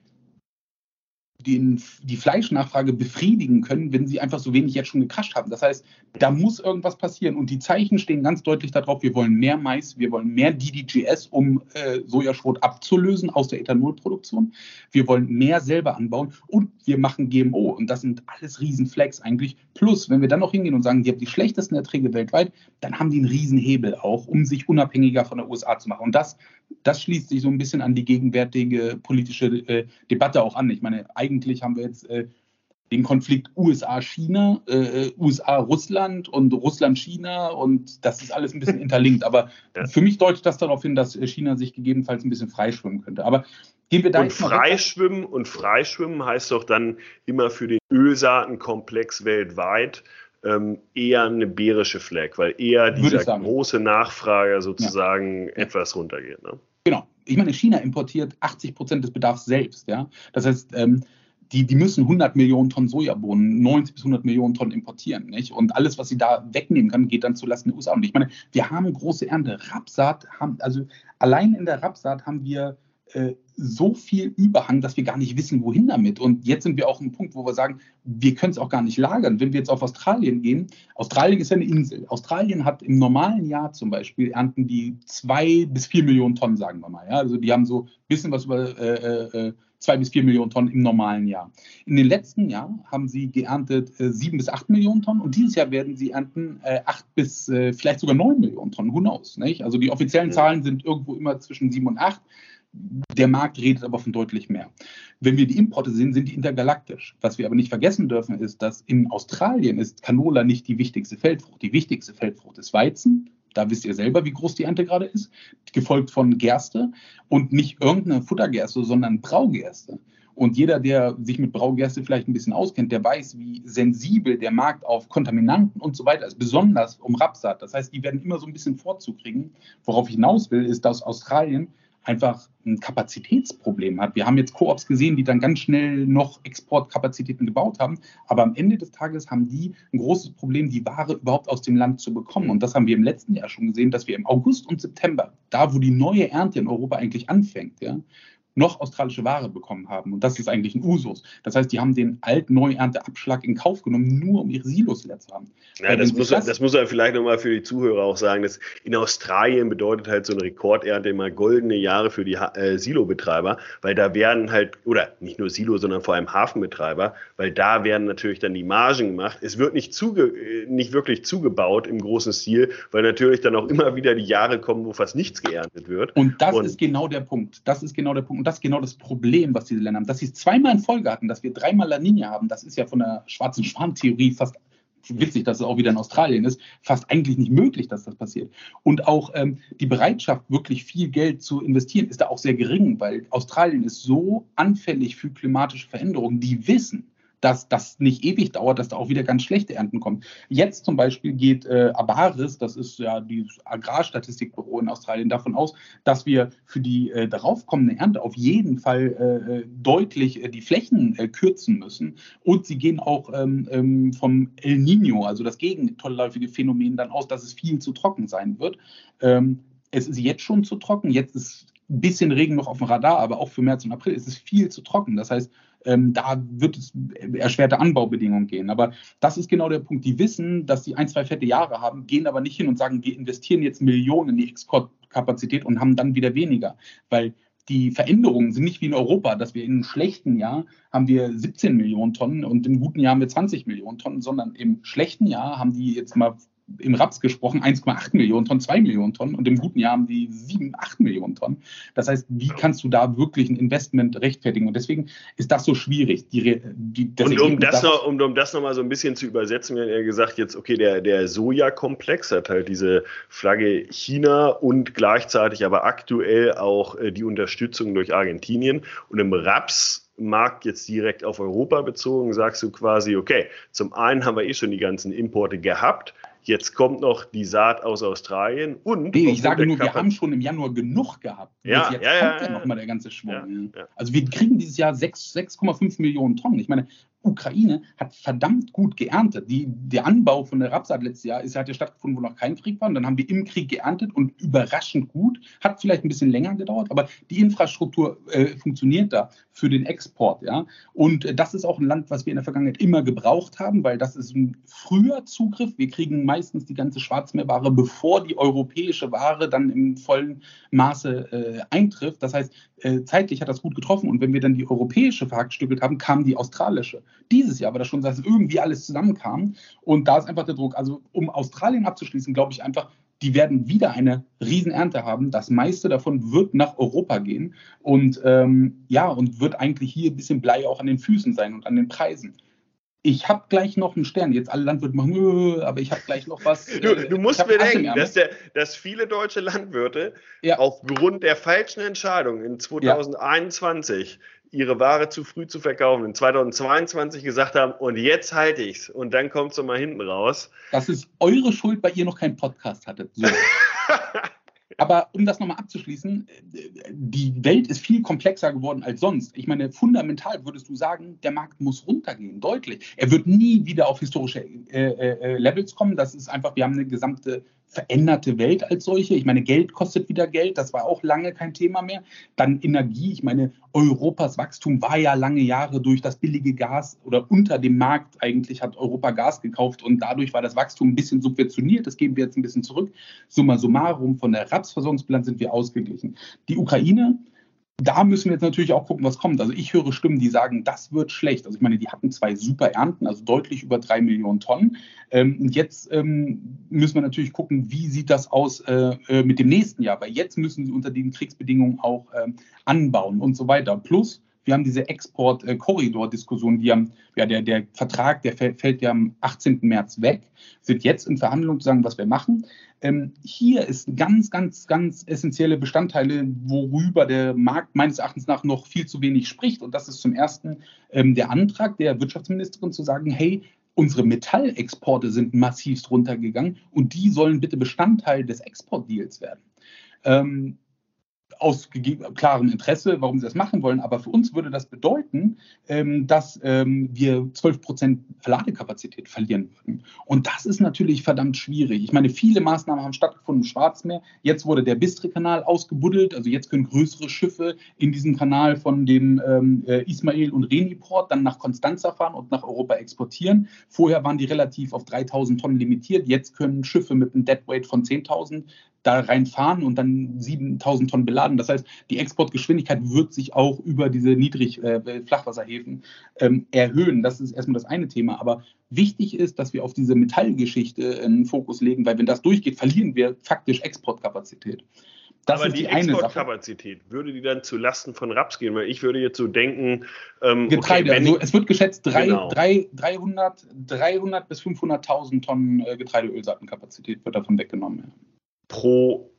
den, die Fleischnachfrage befriedigen können, wenn sie einfach so wenig jetzt schon gekrascht haben. Das heißt, da muss irgendwas passieren. Und die Zeichen stehen ganz deutlich darauf, wir wollen mehr Mais, wir wollen mehr DDGS, um äh, Sojaschrot abzulösen aus der Ethanolproduktion. Wir wollen mehr selber anbauen und wir machen GMO. Und das sind alles Riesenflex eigentlich. Plus, wenn wir dann noch hingehen und sagen, die haben die schlechtesten Erträge weltweit, dann haben die einen Riesenhebel auch, um sich unabhängiger von der USA zu machen. Und das, das schließt sich so ein bisschen an die gegenwärtige politische äh, Debatte auch an. Ich meine, eigentlich haben wir jetzt äh, den Konflikt USA-China, äh, USA-Russland und Russland-China und das ist alles ein bisschen interlinkt. Aber ja. für mich deutet das darauf hin, dass China sich gegebenenfalls ein bisschen freischwimmen könnte. Aber gehen wir da und freischwimmen und freischwimmen heißt doch dann immer für den Ölsaatenkomplex weltweit ähm, eher eine bärische Flag, weil eher dieser große Nachfrager sozusagen ja. etwas runtergeht. Ne? Genau. Ich meine, China importiert 80 Prozent des Bedarfs selbst. Ja? Das heißt, ähm, die, die müssen 100 Millionen Tonnen Sojabohnen, 90 bis 100 Millionen Tonnen importieren. Nicht? Und alles, was sie da wegnehmen kann, geht dann zulasten der USA. Und ich meine, wir haben große Ernte. Rapsaat haben, also allein in der Rapsaat haben wir äh, so viel Überhang, dass wir gar nicht wissen, wohin damit. Und jetzt sind wir auch im Punkt, wo wir sagen, wir können es auch gar nicht lagern. Wenn wir jetzt auf Australien gehen, Australien ist ja eine Insel. Australien hat im normalen Jahr zum Beispiel ernten die zwei bis vier Millionen Tonnen, sagen wir mal. Ja? Also die haben so ein bisschen was über äh, äh, zwei bis vier Millionen Tonnen im normalen Jahr. In den letzten Jahren haben sie geerntet äh, sieben bis acht Millionen Tonnen und dieses Jahr werden sie ernten äh, acht bis äh, vielleicht sogar neun Millionen Tonnen. Who knows? Nicht? Also die offiziellen Zahlen sind irgendwo immer zwischen sieben und acht. Der Markt redet aber von deutlich mehr. Wenn wir die Importe sehen, sind die intergalaktisch. Was wir aber nicht vergessen dürfen, ist, dass in Australien ist Canola nicht die wichtigste Feldfrucht. Die wichtigste Feldfrucht ist Weizen. Da wisst ihr selber, wie groß die Ernte gerade ist. Gefolgt von Gerste und nicht irgendeine Futtergerste, sondern Braugerste. Und jeder, der sich mit Braugerste vielleicht ein bisschen auskennt, der weiß, wie sensibel der Markt auf Kontaminanten und so weiter ist, besonders um Rapsat. Das heißt, die werden immer so ein bisschen Vorzug kriegen. Worauf ich hinaus will, ist, dass Australien einfach ein Kapazitätsproblem hat. Wir haben jetzt Koops gesehen, die dann ganz schnell noch Exportkapazitäten gebaut haben, aber am Ende des Tages haben die ein großes Problem, die Ware überhaupt aus dem Land zu bekommen. Und das haben wir im letzten Jahr schon gesehen, dass wir im August und September, da wo die neue Ernte in Europa eigentlich anfängt, ja, noch australische Ware bekommen haben. Und das ist eigentlich ein Usus. Das heißt, die haben den Alt-Neuernteabschlag in Kauf genommen, nur um ihre Silos leer zu haben. Ja, das muss, das, das muss er vielleicht nochmal für die Zuhörer auch sagen. Dass in Australien bedeutet halt so eine Rekordernte immer goldene Jahre für die äh, Silobetreiber, weil da werden halt, oder nicht nur Silo, sondern vor allem Hafenbetreiber, weil da werden natürlich dann die Margen gemacht. Es wird nicht, zuge, äh, nicht wirklich zugebaut im großen Stil, weil natürlich dann auch immer wieder die Jahre kommen, wo fast nichts geerntet wird. Und das Und, ist genau der Punkt. Das ist genau der Punkt das genau das Problem, was diese Länder haben. Dass sie es zweimal in Folge hatten, dass wir dreimal La Nina haben, das ist ja von der schwarzen Schwan-Theorie fast witzig, dass es auch wieder in Australien ist, fast eigentlich nicht möglich, dass das passiert. Und auch ähm, die Bereitschaft, wirklich viel Geld zu investieren, ist da auch sehr gering, weil Australien ist so anfällig für klimatische Veränderungen. Die wissen, dass das nicht ewig dauert, dass da auch wieder ganz schlechte Ernten kommen. Jetzt zum Beispiel geht äh, Abaris, das ist ja die Agrarstatistikbüro in Australien, davon aus, dass wir für die äh, daraufkommende Ernte auf jeden Fall äh, äh deutlich äh, die Flächen äh, kürzen müssen. Und sie gehen auch ähm, ähm, vom El Nino, also das gegenläufige Phänomen, dann aus, dass es viel zu trocken sein wird. Ähm, es ist jetzt schon zu trocken, jetzt ist ein bisschen Regen noch auf dem Radar, aber auch für März und April ist es viel zu trocken. Das heißt, ähm, da wird es erschwerte Anbaubedingungen gehen. Aber das ist genau der Punkt. Die wissen, dass sie ein, zwei fette Jahre haben, gehen aber nicht hin und sagen, wir investieren jetzt Millionen in die Exportkapazität und haben dann wieder weniger. Weil die Veränderungen sind nicht wie in Europa, dass wir in einem schlechten Jahr haben wir 17 Millionen Tonnen und im guten Jahr haben wir 20 Millionen Tonnen, sondern im schlechten Jahr haben die jetzt mal im Raps gesprochen 1,8 Millionen Tonnen, 2 Millionen Tonnen und im guten Jahr haben die 7, 8 Millionen Tonnen. Das heißt, wie kannst du da wirklich ein Investment rechtfertigen? Und deswegen ist das so schwierig. Die, die, und um das, noch, um, um das noch mal so ein bisschen zu übersetzen, wir haben ja gesagt, jetzt, okay, der, der Sojakomplex hat halt diese Flagge China und gleichzeitig aber aktuell auch äh, die Unterstützung durch Argentinien. Und im Raps Markt jetzt direkt auf Europa bezogen, sagst du quasi, okay, zum einen haben wir eh schon die ganzen Importe gehabt, Jetzt kommt noch die Saat aus Australien und. Nee, ich sage nur, wir haben schon im Januar genug gehabt. Ja, jetzt ja, kommt ja, ja nochmal der ganze Schwung. Ja, ja. Also wir kriegen dieses Jahr 6,5 Millionen Tonnen. Ich meine, Ukraine hat verdammt gut geerntet. Die, der Anbau von der Rapsat letztes Jahr ist, hat ja stattgefunden, wo noch kein Krieg war. Und dann haben wir im Krieg geerntet und überraschend gut. Hat vielleicht ein bisschen länger gedauert, aber die Infrastruktur äh, funktioniert da für den Export. Ja? Und äh, das ist auch ein Land, was wir in der Vergangenheit immer gebraucht haben, weil das ist ein früher Zugriff. Wir kriegen meistens die ganze Schwarzmeerware, bevor die europäische Ware dann im vollen Maße äh, eintrifft. Das heißt, äh, zeitlich hat das gut getroffen. Und wenn wir dann die europäische verhackstückelt haben, kam die australische. Dieses Jahr war das schon, dass irgendwie alles zusammenkam. Und da ist einfach der Druck. Also um Australien abzuschließen, glaube ich einfach, die werden wieder eine Riesenernte haben. Das meiste davon wird nach Europa gehen und ähm, ja, und wird eigentlich hier ein bisschen Blei auch an den Füßen sein und an den Preisen. Ich habe gleich noch einen Stern. Jetzt alle Landwirte machen, aber ich habe gleich noch was. Du, du äh, musst bedenken, dass, der, dass viele deutsche Landwirte ja. aufgrund der falschen Entscheidung in 2021 ja ihre Ware zu früh zu verkaufen, in 2022 gesagt haben, und jetzt halte ich's. Und dann kommt es mal hinten raus. Das ist eure Schuld, weil ihr noch keinen Podcast hattet. So. Aber um das nochmal abzuschließen, die Welt ist viel komplexer geworden als sonst. Ich meine, fundamental würdest du sagen, der Markt muss runtergehen, deutlich. Er wird nie wieder auf historische äh, äh, Levels kommen. Das ist einfach, wir haben eine gesamte veränderte Welt als solche. Ich meine, Geld kostet wieder Geld, das war auch lange kein Thema mehr. Dann Energie, ich meine, Europas Wachstum war ja lange Jahre durch das billige Gas oder unter dem Markt eigentlich hat Europa Gas gekauft und dadurch war das Wachstum ein bisschen subventioniert. Das geben wir jetzt ein bisschen zurück. Summa summarum, von der Rapsversorgungsbilanz sind wir ausgeglichen. Die Ukraine da müssen wir jetzt natürlich auch gucken, was kommt. Also ich höre Stimmen, die sagen, das wird schlecht. Also ich meine, die hatten zwei super Ernten, also deutlich über drei Millionen Tonnen. Ähm, und jetzt ähm, müssen wir natürlich gucken, wie sieht das aus äh, äh, mit dem nächsten Jahr. Weil jetzt müssen sie unter den Kriegsbedingungen auch ähm, anbauen und so weiter. Plus wir haben diese Export-Korridor-Diskussion, die haben, ja, der, der Vertrag, der fällt ja am 18. März weg, sind jetzt in Verhandlungen zu sagen, was wir machen. Ähm, hier ist ganz, ganz, ganz essentielle Bestandteile, worüber der Markt meines Erachtens nach noch viel zu wenig spricht. Und das ist zum ersten ähm, der Antrag der Wirtschaftsministerin zu sagen, hey, unsere Metallexporte sind massivst runtergegangen und die sollen bitte Bestandteil des Exportdeals werden. Ähm, aus klarem Interesse, warum sie das machen wollen. Aber für uns würde das bedeuten, ähm, dass ähm, wir 12 Prozent Ladekapazität verlieren würden. Und das ist natürlich verdammt schwierig. Ich meine, viele Maßnahmen haben stattgefunden im Schwarzmeer. Jetzt wurde der Bistre-Kanal ausgebuddelt. Also jetzt können größere Schiffe in diesem Kanal von dem ähm, äh, Ismail und Reni-Port dann nach Konstanza fahren und nach Europa exportieren. Vorher waren die relativ auf 3000 Tonnen limitiert. Jetzt können Schiffe mit einem Deadweight von 10.000 da reinfahren und dann 7000 Tonnen beladen. Das heißt, die Exportgeschwindigkeit wird sich auch über diese niedrig äh, Flachwasserhäfen ähm, erhöhen. Das ist erstmal das eine Thema. Aber wichtig ist, dass wir auf diese Metallgeschichte einen Fokus legen, weil wenn das durchgeht, verlieren wir faktisch Exportkapazität. Das aber die, die Exportkapazität, würde die dann zu Lasten von Raps gehen? Weil ich würde jetzt so denken, ähm, Getreide, okay, also es wird geschätzt, drei, genau. drei, 300, 300 bis 500.000 Tonnen äh, Getreideölsaatenkapazität wird davon weggenommen. Ja pro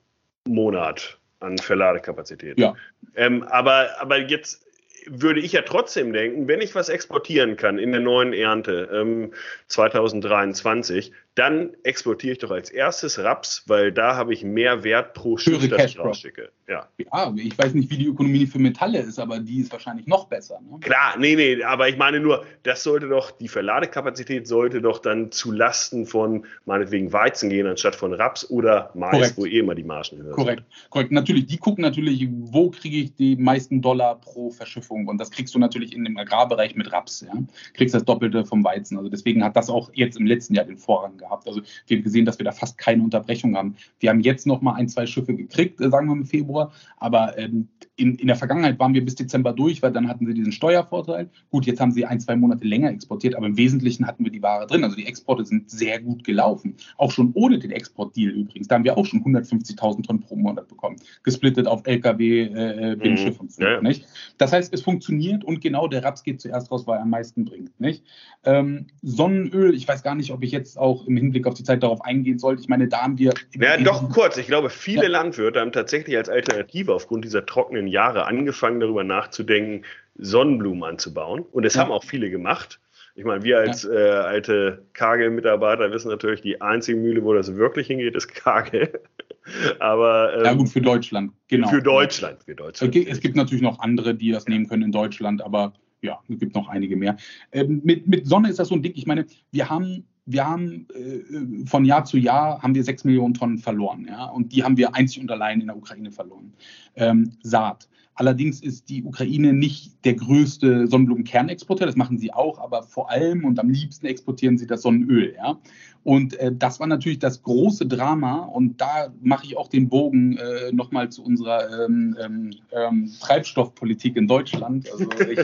Monat an Verladekapazität. Ja. Ähm, aber, aber jetzt würde ich ja trotzdem denken, wenn ich was exportieren kann in der neuen Ernte ähm, 2023, dann exportiere ich doch als erstes Raps, weil da habe ich mehr Wert pro Schiff, das ich rausschicke. Ja. ja, ich weiß nicht, wie die Ökonomie für Metalle ist, aber die ist wahrscheinlich noch besser. Ne? Klar, nee, nee, aber ich meine nur, das sollte doch, die Verladekapazität sollte doch dann zu Lasten von meinetwegen Weizen gehen, anstatt von Raps oder Mais, Korrekt. wo eh immer die Margen höher Korrekt, sind. korrekt. Natürlich, die gucken natürlich, wo kriege ich die meisten Dollar pro Verschiffung und das kriegst du natürlich in dem Agrarbereich mit Raps, ja. Kriegst das Doppelte vom Weizen. Also deswegen hat das auch jetzt im letzten Jahr den Vorrang gehabt. Also wir haben gesehen, dass wir da fast keine Unterbrechung haben. Wir haben jetzt noch mal ein, zwei Schiffe gekriegt, äh, sagen wir im Februar Februar. Aber ähm, in, in der Vergangenheit waren wir bis Dezember durch, weil dann hatten sie diesen Steuervorteil. Gut, jetzt haben sie ein, zwei Monate länger exportiert, aber im Wesentlichen hatten wir die Ware drin. Also die Exporte sind sehr gut gelaufen. Auch schon ohne den Exportdeal übrigens. Da haben wir auch schon 150.000 Tonnen pro Monat bekommen. Gesplittet auf LKW, äh, Binnenschiff mhm. und so. Ja. Nicht? Das heißt, es funktioniert und genau der Raps geht zuerst raus, weil er am meisten bringt. Nicht? Ähm, Sonnenöl, ich weiß gar nicht, ob ich jetzt auch im Hinblick auf die Zeit darauf eingehen sollte. Ich meine, da haben wir. Ja, doch kurz. Ich glaube, viele ja. Landwirte haben tatsächlich als Alternative aufgrund dieser trockenen Jahre angefangen, darüber nachzudenken, Sonnenblumen anzubauen. Und das ja. haben auch viele gemacht. Ich meine, wir als ja. äh, alte Kagel-Mitarbeiter wissen natürlich, die einzige Mühle, wo das wirklich hingeht, ist Kagel. Aber ähm, ja gut für Deutschland, genau. Für Deutschland, für Deutschland. Es gibt natürlich noch andere, die das nehmen können in Deutschland, aber ja, es gibt noch einige mehr. Ähm, mit, mit Sonne ist das so ein Ding. Ich meine, wir haben wir haben äh, von Jahr zu Jahr haben wir sechs Millionen Tonnen verloren, ja, und die haben wir einzig und allein in der Ukraine verloren. Ähm, Saat. Allerdings ist die Ukraine nicht der größte Sonnenblumenkernexporteur, das machen sie auch, aber vor allem und am liebsten exportieren sie das Sonnenöl, ja. Und äh, das war natürlich das große Drama und da mache ich auch den Bogen äh, nochmal zu unserer ähm, ähm, ähm Treibstoffpolitik in Deutschland. Also ich,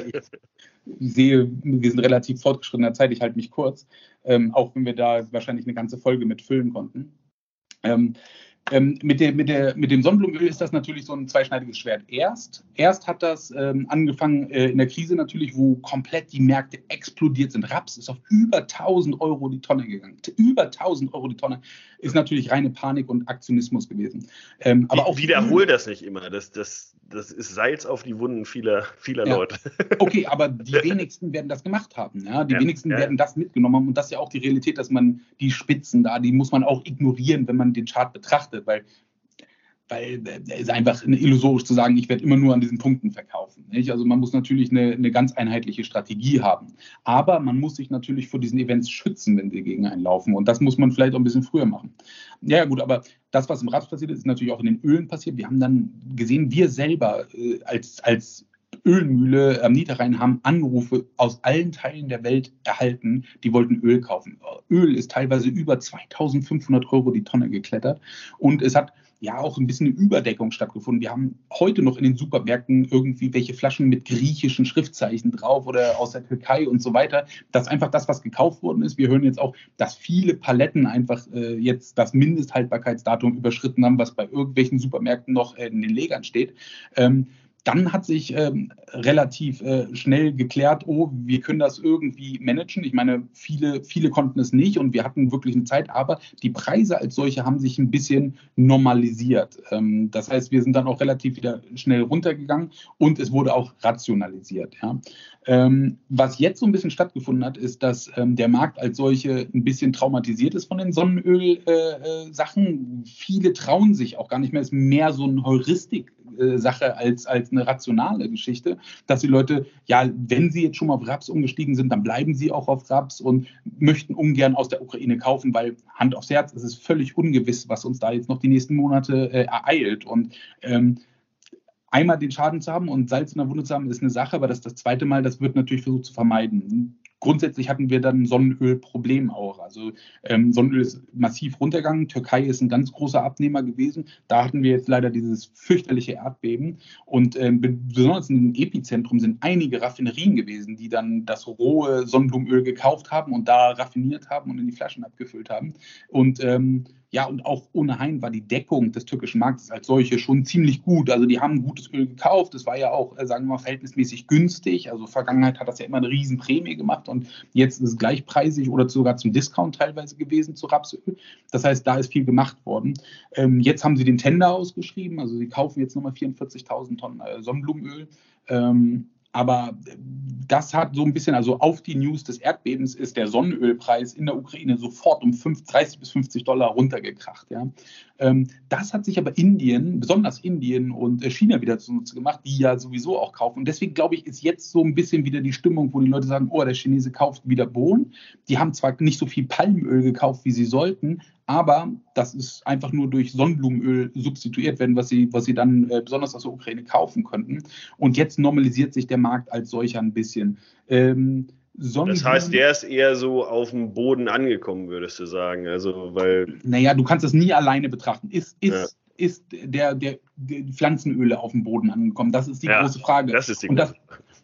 ich sehe, wir sind relativ fortgeschrittener Zeit, ich halte mich kurz, ähm, auch wenn wir da wahrscheinlich eine ganze Folge mit füllen konnten. Ähm, ähm, mit, der, mit, der, mit dem Sonnenblumenöl ist das natürlich so ein zweischneidiges Schwert. Erst, erst hat das ähm, angefangen äh, in der Krise natürlich, wo komplett die Märkte explodiert sind. Raps ist auf über 1000 Euro die Tonne gegangen. Über 1000 Euro die Tonne ist natürlich reine Panik und Aktionismus gewesen. Ähm, aber auch wiederhol das nicht immer. Das, das, das ist Salz auf die Wunden vieler, vieler ja. Leute. Okay, aber die wenigsten werden das gemacht haben. Ja? Die ja, wenigsten ja. werden das mitgenommen haben. Und das ist ja auch die Realität, dass man die Spitzen da, die muss man auch ignorieren, wenn man den Chart betrachtet, weil weil es äh, ist einfach illusorisch zu sagen, ich werde immer nur an diesen Punkten verkaufen. Nicht? Also man muss natürlich eine, eine, ganz einheitliche Strategie haben. Aber man muss sich natürlich vor diesen Events schützen, wenn sie gegen einen laufen. Und das muss man vielleicht auch ein bisschen früher machen. Ja, gut, aber das, was im Raps passiert ist, ist natürlich auch in den Ölen passiert. Wir haben dann gesehen, wir selber äh, als, als Ölmühle am Niederrhein haben Anrufe aus allen Teilen der Welt erhalten, die wollten Öl kaufen. Öl ist teilweise über 2500 Euro die Tonne geklettert und es hat ja auch ein bisschen eine Überdeckung stattgefunden. Wir haben heute noch in den Supermärkten irgendwie welche Flaschen mit griechischen Schriftzeichen drauf oder aus der Türkei und so weiter. Das ist einfach das, was gekauft worden ist. Wir hören jetzt auch, dass viele Paletten einfach äh, jetzt das Mindesthaltbarkeitsdatum überschritten haben, was bei irgendwelchen Supermärkten noch äh, in den Legern steht. Ähm, dann hat sich ähm, relativ äh, schnell geklärt, oh, wir können das irgendwie managen. Ich meine, viele, viele konnten es nicht und wir hatten wirklich eine Zeit, aber die Preise als solche haben sich ein bisschen normalisiert. Ähm, das heißt, wir sind dann auch relativ wieder schnell runtergegangen und es wurde auch rationalisiert. Ja. Ähm, was jetzt so ein bisschen stattgefunden hat, ist, dass ähm, der Markt als solche ein bisschen traumatisiert ist von den Sonnenöl-Sachen. Äh, äh, Viele trauen sich auch gar nicht mehr. Es ist mehr so eine Heuristik-Sache äh, als, als eine rationale Geschichte, dass die Leute, ja, wenn sie jetzt schon mal auf Raps umgestiegen sind, dann bleiben sie auch auf Raps und möchten ungern aus der Ukraine kaufen, weil Hand aufs Herz, es ist völlig ungewiss, was uns da jetzt noch die nächsten Monate äh, ereilt. Und ähm, einmal den Schaden zu haben und Salz in der Wunde zu haben, ist eine Sache, aber das das zweite Mal, das wird natürlich versucht zu vermeiden grundsätzlich hatten wir dann Sonnenölproblem auch. Also ähm, Sonnenöl ist massiv runtergegangen. Türkei ist ein ganz großer Abnehmer gewesen. Da hatten wir jetzt leider dieses fürchterliche Erdbeben. Und ähm, besonders in dem Epizentrum sind einige Raffinerien gewesen, die dann das rohe Sonnenblumenöl gekauft haben und da raffiniert haben und in die Flaschen abgefüllt haben. Und ähm, ja, und auch ohnehin war die Deckung des türkischen Marktes als solche schon ziemlich gut. Also die haben gutes Öl gekauft. Es war ja auch, äh, sagen wir mal, verhältnismäßig günstig. Also Vergangenheit hat das ja immer eine Riesenprämie gemacht und jetzt ist es gleichpreisig oder sogar zum Discount teilweise gewesen zu Rapsöl. Das heißt, da ist viel gemacht worden. Ähm, jetzt haben sie den Tender ausgeschrieben. Also sie kaufen jetzt nochmal 44.000 Tonnen äh, Sonnenblumenöl. Ähm, aber das hat so ein bisschen, also auf die News des Erdbebens ist der Sonnenölpreis in der Ukraine sofort um 5, 30 bis 50 Dollar runtergekracht. Ja. Ähm, das hat sich aber Indien, besonders Indien und äh, China wieder zunutze gemacht, die ja sowieso auch kaufen. Und deswegen glaube ich, ist jetzt so ein bisschen wieder die Stimmung, wo die Leute sagen, oh, der Chinese kauft wieder Bohnen. Die haben zwar nicht so viel Palmöl gekauft, wie sie sollten, aber das ist einfach nur durch Sonnenblumenöl substituiert werden, was sie, was sie dann äh, besonders aus der Ukraine kaufen könnten. Und jetzt normalisiert sich der Markt als solcher ein bisschen. Ähm, das heißt, der ist eher so auf dem Boden angekommen, würdest du sagen. Also, weil. Naja, du kannst das nie alleine betrachten. Ist, ist, ja. ist der, der, der, Pflanzenöle auf dem Boden angekommen? Das ist die ja, große Frage. Das ist die und, das,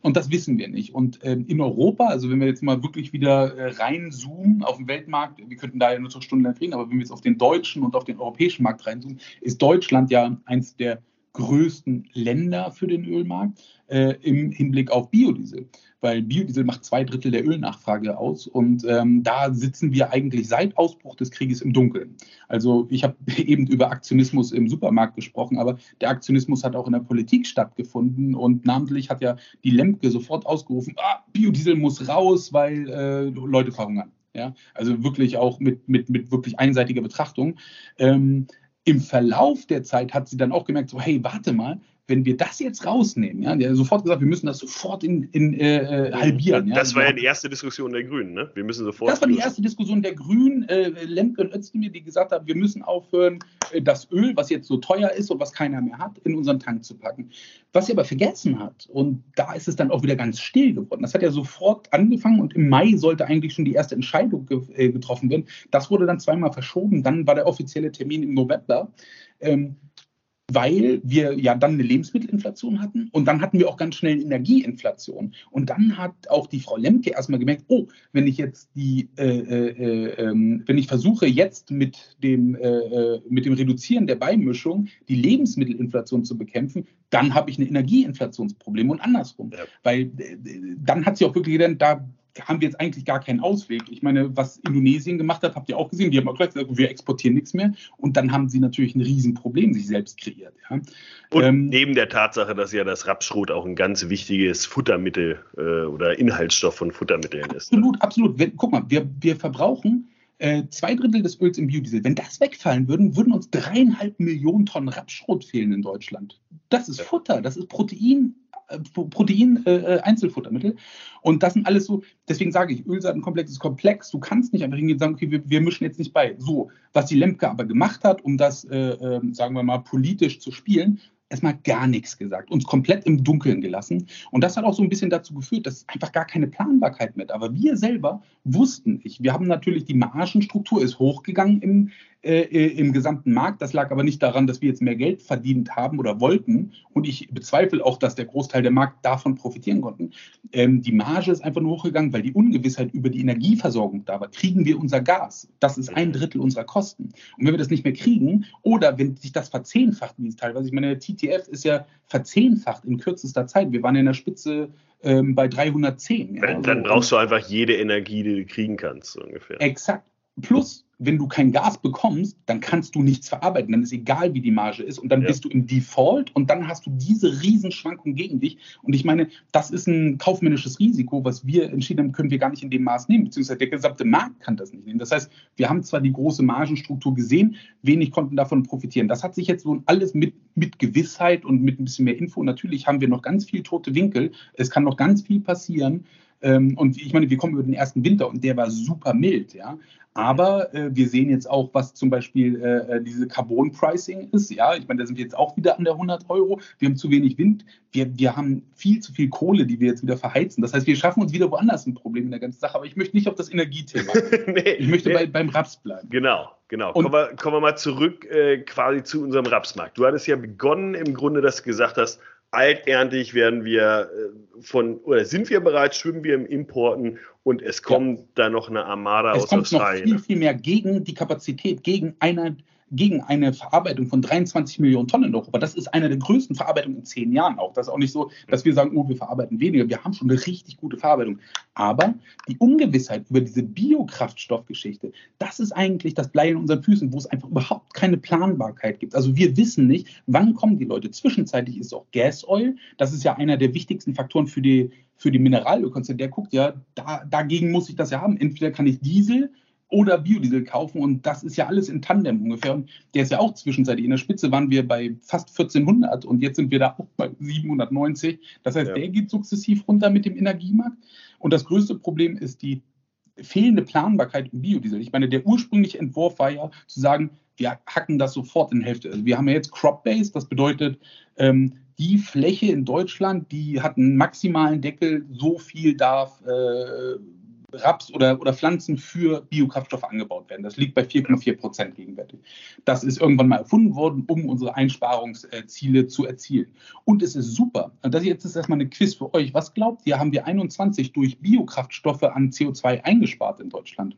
und das wissen wir nicht. Und ähm, in Europa, also wenn wir jetzt mal wirklich wieder äh, reinzoomen auf den Weltmarkt, wir könnten da ja nur zur Stunde lang reden, aber wenn wir jetzt auf den deutschen und auf den europäischen Markt reinzoomen, ist Deutschland ja eins der größten Länder für den Ölmarkt äh, im Hinblick auf Biodiesel weil Biodiesel macht zwei Drittel der Ölnachfrage aus und ähm, da sitzen wir eigentlich seit Ausbruch des Krieges im Dunkeln. Also ich habe eben über Aktionismus im Supermarkt gesprochen, aber der Aktionismus hat auch in der Politik stattgefunden und namentlich hat ja die Lemke sofort ausgerufen, ah, Biodiesel muss raus, weil äh, Leute verhungern. Ja, also wirklich auch mit, mit, mit wirklich einseitiger Betrachtung. Ähm, Im Verlauf der Zeit hat sie dann auch gemerkt, so, hey, warte mal, wenn wir das jetzt rausnehmen, ja, der hat sofort gesagt, wir müssen das sofort in, in äh, äh halbieren. Ja. Das war ja die erste Diskussion der Grünen, ne? Wir müssen sofort. Das war die erste Diskussion der Grünen, äh, Lemke und Özdemir, die gesagt haben, wir müssen aufhören, äh, das Öl, was jetzt so teuer ist und was keiner mehr hat, in unseren Tank zu packen. Was sie aber vergessen hat, und da ist es dann auch wieder ganz still geworden. Das hat ja sofort angefangen und im Mai sollte eigentlich schon die erste Entscheidung äh, getroffen werden. Das wurde dann zweimal verschoben. Dann war der offizielle Termin im November. Ähm, weil wir ja dann eine Lebensmittelinflation hatten und dann hatten wir auch ganz schnell Energieinflation. Und dann hat auch die Frau Lemke erstmal gemerkt, oh, wenn ich jetzt die, äh, äh, äh, wenn ich versuche jetzt mit dem, äh, äh, mit dem Reduzieren der Beimischung die Lebensmittelinflation zu bekämpfen, dann habe ich ein Energieinflationsproblem und andersrum. Ja. Weil äh, dann hat sie auch wirklich gedacht, da haben wir jetzt eigentlich gar keinen Ausweg. Ich meine, was Indonesien gemacht hat, habt ihr auch gesehen. Die haben auch gleich gesagt, wir exportieren nichts mehr. Und dann haben sie natürlich ein Riesenproblem sich selbst kreiert. Ja. Und ähm, neben der Tatsache, dass ja das Rapsschrot auch ein ganz wichtiges Futtermittel äh, oder Inhaltsstoff von Futtermitteln absolut, ist. Absolut, absolut. Guck mal, wir, wir verbrauchen äh, zwei Drittel des Öls im Biodiesel. Wenn das wegfallen würden, würden uns dreieinhalb Millionen Tonnen Rapsschrot fehlen in Deutschland. Das ist Futter, das ist Protein, äh, Protein-Einzelfuttermittel. Äh, und das sind alles so, deswegen sage ich, Ölsaatenkomplex ist komplex. Du kannst nicht einfach hingehen und sagen, okay, wir, wir mischen jetzt nicht bei. So, was die Lemke aber gemacht hat, um das, äh, äh, sagen wir mal, politisch zu spielen, erstmal gar nichts gesagt, uns komplett im Dunkeln gelassen. Und das hat auch so ein bisschen dazu geführt, dass einfach gar keine Planbarkeit mehr da war. Wir selber wussten nicht. Wir haben natürlich, die Margenstruktur ist hochgegangen im, äh, äh, im gesamten Markt. Das lag aber nicht daran, dass wir jetzt mehr Geld verdient haben oder wollten. Und ich bezweifle auch, dass der Großteil der Markt davon profitieren konnten. Ähm, die Marge ist einfach nur hochgegangen, weil die Ungewissheit über die Energieversorgung da war. Kriegen wir unser Gas? Das ist ein Drittel unserer Kosten. Und wenn wir das nicht mehr kriegen oder wenn sich das verzehnfacht, wie es teilweise, ich meine, der TTF ist ja verzehnfacht in kürzester Zeit. Wir waren in der Spitze ähm, bei 310. Ja, dann, dann brauchst du einfach jede Energie, die du kriegen kannst, so ungefähr. Exakt. Plus, wenn du kein Gas bekommst, dann kannst du nichts verarbeiten. Dann ist egal, wie die Marge ist. Und dann ja. bist du im Default und dann hast du diese Riesenschwankung gegen dich. Und ich meine, das ist ein kaufmännisches Risiko, was wir entschieden haben, können wir gar nicht in dem Maß nehmen, beziehungsweise der gesamte Markt kann das nicht nehmen. Das heißt, wir haben zwar die große Margenstruktur gesehen, wenig konnten davon profitieren. Das hat sich jetzt so alles mit, mit Gewissheit und mit ein bisschen mehr Info. Natürlich haben wir noch ganz viel tote Winkel. Es kann noch ganz viel passieren. Ähm, und ich meine, wir kommen über den ersten Winter und der war super mild, ja. Aber äh, wir sehen jetzt auch, was zum Beispiel äh, äh, diese Carbon-Pricing ist. Ja, ich meine, da sind wir jetzt auch wieder an der 100 Euro. Wir haben zu wenig Wind. Wir, wir haben viel zu viel Kohle, die wir jetzt wieder verheizen. Das heißt, wir schaffen uns wieder woanders ein Problem in der ganzen Sache. Aber ich möchte nicht auf das Energiethema. nee, ich möchte nee. bei, beim Raps bleiben. Genau, genau. kommen, wir, kommen wir mal zurück äh, quasi zu unserem Rapsmarkt. Du hattest ja begonnen im Grunde, dass du gesagt hast, alterntig werden wir äh, von, oder sind wir bereits, schwimmen wir im Importen und es kommt ja. da noch eine Armada es aus kommt Australien. Noch viel, viel mehr gegen die Kapazität, gegen eine gegen eine Verarbeitung von 23 Millionen Tonnen in Europa. Das ist eine der größten Verarbeitungen in zehn Jahren auch. Das ist auch nicht so, dass wir sagen, oh, wir verarbeiten weniger. Wir haben schon eine richtig gute Verarbeitung. Aber die Ungewissheit über diese Biokraftstoffgeschichte, das ist eigentlich das Blei in unseren Füßen, wo es einfach überhaupt keine Planbarkeit gibt. Also wir wissen nicht, wann kommen die Leute. Zwischenzeitlich ist auch Gas Oil. Das ist ja einer der wichtigsten Faktoren für die, für die Mineralölkonzerne. Der guckt ja, da, dagegen muss ich das ja haben. Entweder kann ich Diesel oder Biodiesel kaufen. Und das ist ja alles in Tandem ungefähr. Und der ist ja auch zwischenzeitlich. In der Spitze waren wir bei fast 1400 und jetzt sind wir da auch bei 790. Das heißt, ja. der geht sukzessiv runter mit dem Energiemarkt. Und das größte Problem ist die fehlende Planbarkeit im Biodiesel. Ich meine, der ursprüngliche Entwurf war ja zu sagen, wir hacken das sofort in Hälfte. Also wir haben ja jetzt Crop-Based, das bedeutet, ähm, die Fläche in Deutschland, die hat einen maximalen Deckel, so viel darf äh, Raps oder, oder Pflanzen für Biokraftstoffe angebaut werden. Das liegt bei 4,4 Prozent gegenwärtig. Das ist irgendwann mal erfunden worden, um unsere Einsparungsziele zu erzielen. Und es ist super. Und das jetzt ist erstmal eine Quiz für euch. Was glaubt ihr, haben wir 21 durch Biokraftstoffe an CO2 eingespart in Deutschland?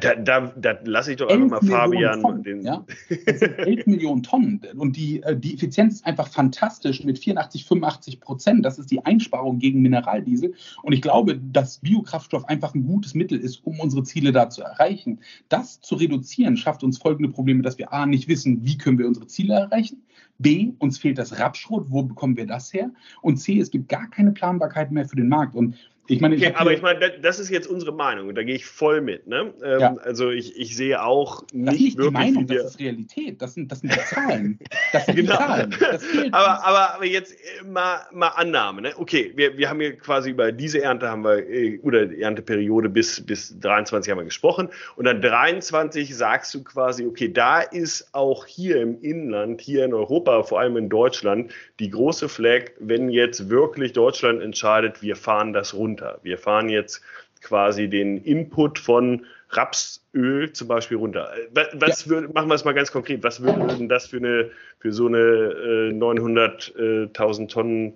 Da, da, da lasse ich doch einfach mal Fabian. Tonnen, den ja? Das sind 11 Millionen Tonnen. Und die, äh, die Effizienz ist einfach fantastisch mit 84, 85 Prozent. Das ist die Einsparung gegen Mineraldiesel. Und ich glaube, dass Biokraftstoff einfach ein gutes Mittel ist, um unsere Ziele da zu erreichen. Das zu reduzieren schafft uns folgende Probleme, dass wir A, nicht wissen, wie können wir unsere Ziele erreichen. B, uns fehlt das Rapschrot. Wo bekommen wir das her? Und C, es gibt gar keine Planbarkeit mehr für den Markt. Und Ich meine, okay, ich aber ich meine, das ist jetzt unsere Meinung und da gehe ich voll mit. Ne? Ähm, ja. Also ich, ich sehe auch nicht, das ist nicht wirklich, die Meinung, das ist Realität. Das sind, das sind die Zahlen. Das sind genau. die Zahlen. aber, aber, aber jetzt äh, mal, mal Annahme. Ne? Okay, wir, wir haben hier quasi über diese Ernte haben wir, äh, oder die Ernteperiode bis, bis 23 haben wir gesprochen. Und dann 23 sagst du quasi, okay, da ist auch hier im Inland, hier in Europa, vor allem in Deutschland, die große Flag, wenn jetzt wirklich Deutschland entscheidet, wir fahren das runter. Wir fahren jetzt quasi den Input von Rapsöl zum Beispiel runter. Was ja. würde, machen wir es mal ganz konkret, was würde denn das für eine, für so eine äh, 900.000 Tonnen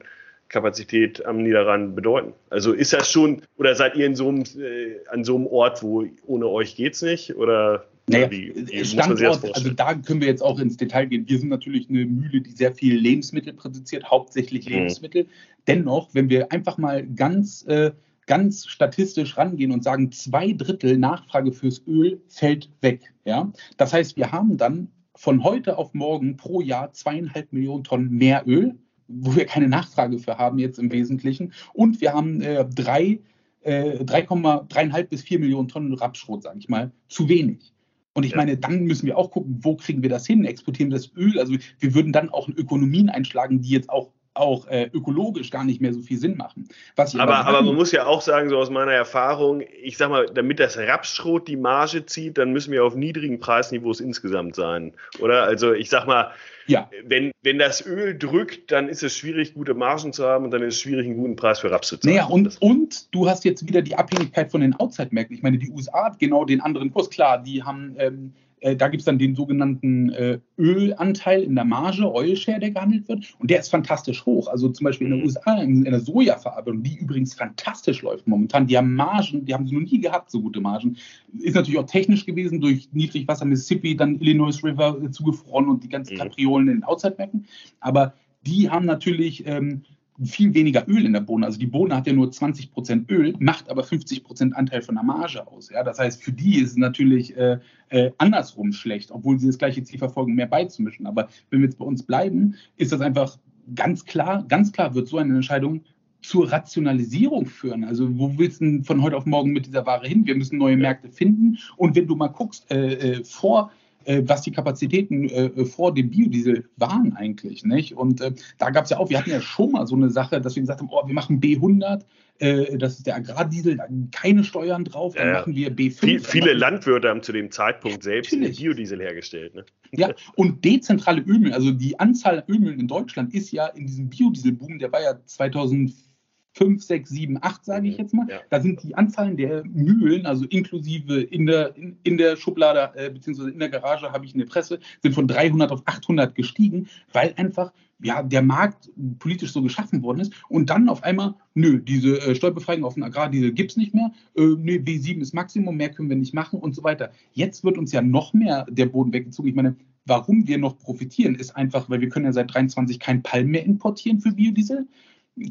Kapazität am Niederrhein bedeuten? Also ist das schon, oder seid ihr in so einem, äh, an so einem Ort, wo ohne euch geht's nicht? Oder naja, wie, wie Standort, also da können wir jetzt auch ins Detail gehen. Wir sind natürlich eine Mühle, die sehr viel Lebensmittel produziert, hauptsächlich mhm. Lebensmittel. Mhm. Dennoch, wenn wir einfach mal ganz, äh, ganz statistisch rangehen und sagen, zwei Drittel Nachfrage fürs Öl fällt weg. Ja? Das heißt, wir haben dann von heute auf morgen pro Jahr zweieinhalb Millionen Tonnen mehr Öl, wo wir keine Nachfrage für haben jetzt im Wesentlichen. Und wir haben äh, drei, äh, 3,5 bis 4 Millionen Tonnen Rapsschrot, sage ich mal, zu wenig. Und ich meine, dann müssen wir auch gucken, wo kriegen wir das hin? Exportieren wir das Öl? Also wir würden dann auch Ökonomien einschlagen, die jetzt auch auch äh, ökologisch gar nicht mehr so viel Sinn machen. aber, aber, aber, man muss ja auch sagen, so aus meiner Erfahrung, ich sag mal, damit das Rapsschrot die Marge zieht, dann müssen wir auf niedrigen Preisniveaus insgesamt sein. Oder? Also ich sag mal, ja. wenn, wenn das Öl drückt, dann ist es schwierig, gute Margen zu haben und dann ist es schwierig, einen guten Preis für Raps zu zahlen. Naja, und, und du hast jetzt wieder die Abhängigkeit von den Outside-Märkten. Ich meine, die USA hat genau den anderen Kurs. Klar, die haben ähm, äh, da gibt es dann den sogenannten äh, Ölanteil in der Marge, Oil Share, der gehandelt wird. Und der ist fantastisch hoch. Also zum Beispiel in den mhm. USA, in, in der Sojaverarbeitung, die übrigens fantastisch läuft momentan. Die haben Margen, die haben sie noch nie gehabt, so gute Margen. Ist natürlich auch technisch gewesen, durch Niedrigwasser Mississippi, dann Illinois River äh, zugefroren und die ganzen mhm. Kapriolen in den Outside-Märkten. Aber die haben natürlich ähm, viel weniger Öl in der Bohne. Also die Bohne hat ja nur 20 Prozent Öl, macht aber 50 Prozent Anteil von der Marge aus. Ja? Das heißt, für die ist es natürlich äh, äh, andersrum schlecht, obwohl sie das gleiche Ziel verfolgen, mehr beizumischen. Aber wenn wir jetzt bei uns bleiben, ist das einfach ganz klar, ganz klar wird so eine Entscheidung zur Rationalisierung führen. Also wo willst du von heute auf morgen mit dieser Ware hin? Wir müssen neue Märkte finden. Und wenn du mal guckst, äh, äh vor äh, was die Kapazitäten äh, vor dem Biodiesel waren eigentlich. Nicht? Und äh, da gab es ja auch, wir hatten ja schon mal so eine Sache, dass wir gesagt haben, oh, wir machen B100, äh, das ist der Agrardiesel, da keine Steuern drauf, dann machen wir B5. Viel, viele Landwirte haben zu dem Zeitpunkt selbst Natürlich. Biodiesel hergestellt. Ne? Ja, und dezentrale Ölmühlen, also die Anzahl Ölmühlen in Deutschland ist ja in diesem Biodieselboom, der war ja 2004 5, 6, 7, 8, sage ich mhm. jetzt mal. Ja. Da sind die Anzahlen der Mühlen, also inklusive in der, in, in der Schublade äh, beziehungsweise in der Garage habe ich eine Presse, sind von 300 auf 800 gestiegen, weil einfach ja, der Markt politisch so geschaffen worden ist. Und dann auf einmal, nö, diese äh, Steuerbefreiung auf den Agrardiesel gibt es nicht mehr. Äh, nö, B7 ist Maximum, mehr können wir nicht machen und so weiter. Jetzt wird uns ja noch mehr der Boden weggezogen. Ich meine, warum wir noch profitieren, ist einfach, weil wir können ja seit 23 kein Palm mehr importieren für Biodiesel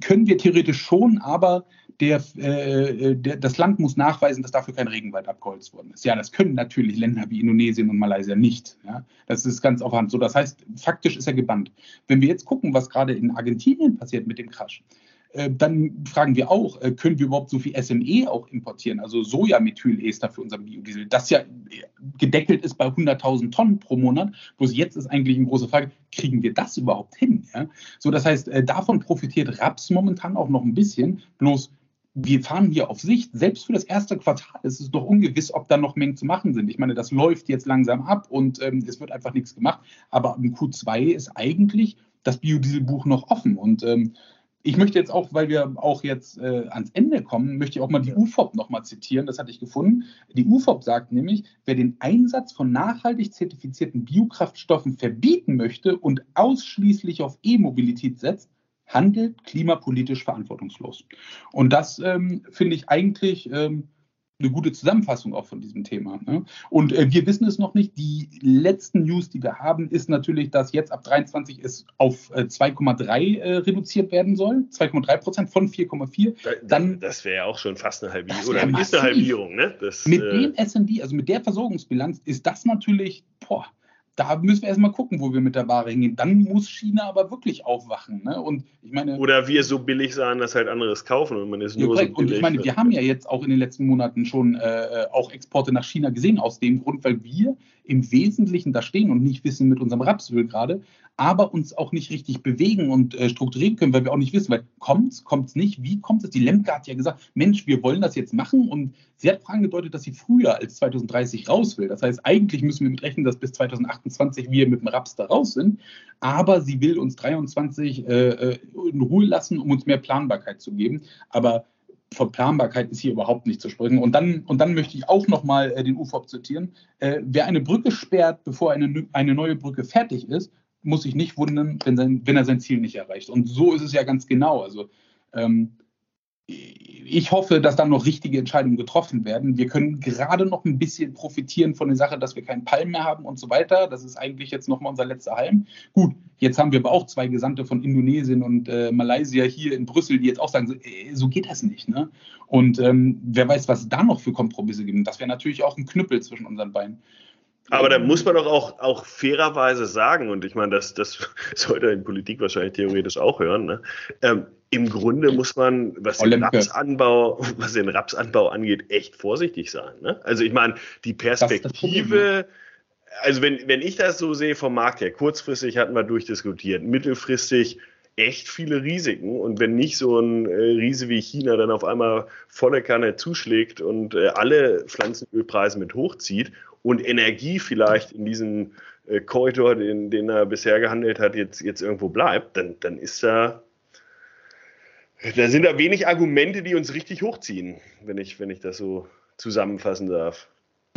können wir theoretisch schon, aber der, äh, der, das Land muss nachweisen, dass dafür kein Regenwald abgeholzt worden ist. Ja, das können natürlich Länder wie Indonesien und Malaysia nicht. Ja? Das ist ganz auf Hand so. Das heißt, faktisch ist er gebannt. Wenn wir jetzt gucken, was gerade in Argentinien passiert mit dem Crash, äh, dann fragen wir auch, äh, können wir überhaupt so viel SME auch importieren, also Sojamethyl-Ester für unseren Biodiesel, das ja gedeckelt ist bei 100.000 Tonnen pro Monat. Bloß jetzt ist eigentlich eine große Frage, kriegen wir das überhaupt hin? Ja? So, das heißt, äh, davon profitiert Raps momentan auch noch ein bisschen, bloß wir fahren hier auf Sicht, selbst für das erste Quartal ist es doch ungewiss, ob da noch Mengen zu machen sind. Ich meine, das läuft jetzt langsam ab und ähm, es wird einfach nichts gemacht. Aber im Q2 ist eigentlich das Biodieselbuch noch offen. Und ähm, ich möchte jetzt auch, weil wir auch jetzt äh, ans Ende kommen, möchte ich auch mal die UFOP nochmal zitieren. Das hatte ich gefunden. Die UFOP sagt nämlich, wer den Einsatz von nachhaltig zertifizierten Biokraftstoffen verbieten möchte und ausschließlich auf E-Mobilität setzt, handelt klimapolitisch verantwortungslos. Und das ähm, finde ich eigentlich ähm, eine gute Zusammenfassung auch von diesem Thema. Ne? Und äh, wir wissen es noch nicht. Die letzten News, die wir haben, ist natürlich, dass jetzt ab 23 es auf äh, 2,3 äh, reduziert werden soll. 2,3 Prozent von 4,4. Dann das wäre ja auch schon fast eine Halbierung. Oder ist eine Halbierung. Ne? Das, mit äh, dem S&D, also mit der Versorgungsbilanz, ist das natürlich, boah, da müssen wir erstmal gucken, wo wir mit der Ware hingehen. Dann muss China aber wirklich aufwachen. Ne? Und ich meine, Oder wir so billig sein, dass halt anderes kaufen und man ist ja, nur korrekt. so und billig. ich meine, wir haben ja jetzt auch in den letzten Monaten schon äh, auch Exporte nach China gesehen, aus dem Grund, weil wir im Wesentlichen da stehen und nicht wissen mit unserem Rapsöl gerade, aber uns auch nicht richtig bewegen und äh, strukturieren können, weil wir auch nicht wissen, weil kommt's, kommt's nicht, wie kommt es? Die Lemke hat ja gesagt, Mensch, wir wollen das jetzt machen und sie hat angedeutet, dass sie früher als 2030 raus will. Das heißt, eigentlich müssen wir mit rechnen, dass bis 2028 wir mit dem Raps da raus sind, aber sie will uns 23 äh, äh, in Ruhe lassen, um uns mehr Planbarkeit zu geben. Aber von Planbarkeit ist hier überhaupt nicht zu sprechen. Und dann, und dann möchte ich auch nochmal äh, den UFOP zitieren. Äh, wer eine Brücke sperrt, bevor eine, eine neue Brücke fertig ist, muss sich nicht wundern, wenn, sein, wenn er sein Ziel nicht erreicht. Und so ist es ja ganz genau. Also ähm, ich hoffe, dass dann noch richtige Entscheidungen getroffen werden. Wir können gerade noch ein bisschen profitieren von der Sache, dass wir keinen Palm mehr haben und so weiter. Das ist eigentlich jetzt nochmal unser letzter Halm. Gut, jetzt haben wir aber auch zwei Gesandte von Indonesien und äh, Malaysia hier in Brüssel, die jetzt auch sagen, so, äh, so geht das nicht. Ne? Und ähm, wer weiß, was da noch für Kompromisse gibt. Das wäre natürlich auch ein Knüppel zwischen unseren Beinen. Aber da muss man doch auch, auch fairerweise sagen, und ich meine, das, das sollte in Politik wahrscheinlich theoretisch auch hören, ne? ähm, im Grunde muss man, was den. Rapsanbau, was den Rapsanbau angeht, echt vorsichtig sein. Ne? Also ich meine, die Perspektive, also wenn, wenn ich das so sehe vom Markt her, kurzfristig hatten wir durchdiskutiert, mittelfristig echt viele Risiken. Und wenn nicht so ein äh, Riese wie China dann auf einmal volle Kanne zuschlägt und äh, alle Pflanzenölpreise mit hochzieht und Energie vielleicht in diesem äh, Korridor, den, den er bisher gehandelt hat, jetzt, jetzt irgendwo bleibt, dann, dann ist da, da sind da wenig Argumente, die uns richtig hochziehen, wenn ich, wenn ich das so zusammenfassen darf.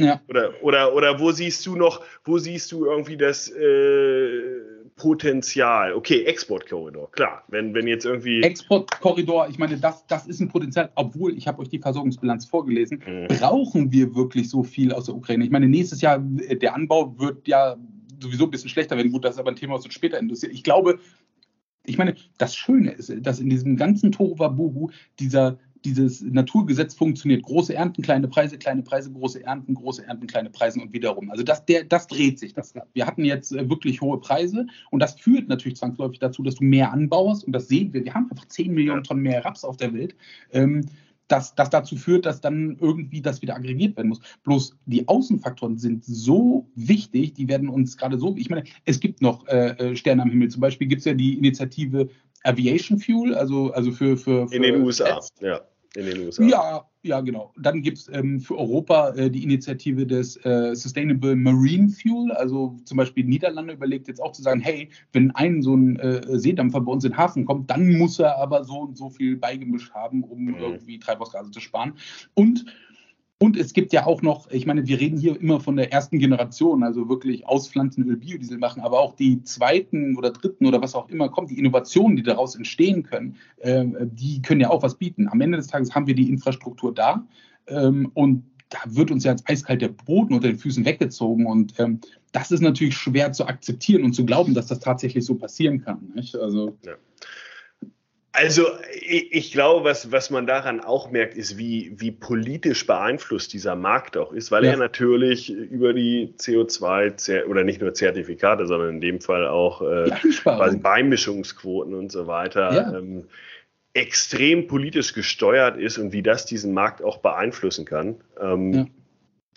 Ja. Oder, oder, oder wo siehst du noch, wo siehst du irgendwie das äh, Potenzial? Okay, Exportkorridor, klar. Wenn, wenn jetzt irgendwie. Exportkorridor, ich meine, das, das ist ein Potenzial, obwohl, ich habe euch die Versorgungsbilanz vorgelesen, Mhm. brauchen wir wirklich so viel aus der Ukraine? Ich meine, nächstes Jahr, äh, der Anbau wird ja sowieso ein bisschen schlechter werden. Gut, das ist aber ein Thema, was uns später interessiert. Ich glaube, ich meine, das Schöne ist, dass in diesem ganzen Tohuwabohu dieser dieses Naturgesetz funktioniert. Große Ernten, kleine Preise, kleine Preise, große Ernten, große Ernten, kleine Preise und wiederum. Also das, der, das dreht sich das. Wir hatten jetzt äh, wirklich hohe Preise und das führt natürlich zwangsläufig dazu, dass du mehr anbaust und das sehen wir. Wir haben einfach 10 Millionen Tonnen mehr Raps auf der Welt. Ähm, das, das dazu führt, dass dann irgendwie das wieder aggregiert werden muss. Bloß die Außenfaktoren sind so wichtig, die werden uns gerade so, ich meine, es gibt noch äh, äh, Sterne am Himmel. Zum Beispiel gibt es ja die Initiative Aviation Fuel, also, also für, für, für in den USA, Jets. ja. In den USA. Ja, ja, genau. Dann gibt es ähm, für Europa äh, die Initiative des äh, Sustainable Marine Fuel. Also zum Beispiel Niederlande überlegt jetzt auch zu sagen, hey, wenn ein so ein äh, Seedampfer bei uns in den Hafen kommt, dann muss er aber so und so viel beigemischt haben, um Mhm. irgendwie Treibhausgase zu sparen. Und und es gibt ja auch noch, ich meine, wir reden hier immer von der ersten Generation, also wirklich auspflanzen, Öl, Biodiesel machen, aber auch die zweiten oder dritten oder was auch immer kommt, die Innovationen, die daraus entstehen können, äh, die können ja auch was bieten. Am Ende des Tages haben wir die Infrastruktur da ähm, und da wird uns ja als eiskalt der Boden unter den Füßen weggezogen und ähm, das ist natürlich schwer zu akzeptieren und zu glauben, dass das tatsächlich so passieren kann. Nicht? Also Also ich, glaube, was, was man daran auch merkt, ist, wie, wie politisch beeinflusst dieser Markt auch ist, weil Ja. er natürlich über die CO2 zer- oder nicht nur Zertifikate, sondern in dem Fall auch äh, quasi. Beimischungsquoten und so weiter Ja. ähm, extrem politisch gesteuert ist und wie das diesen Markt auch beeinflussen kann. Ähm, Ja.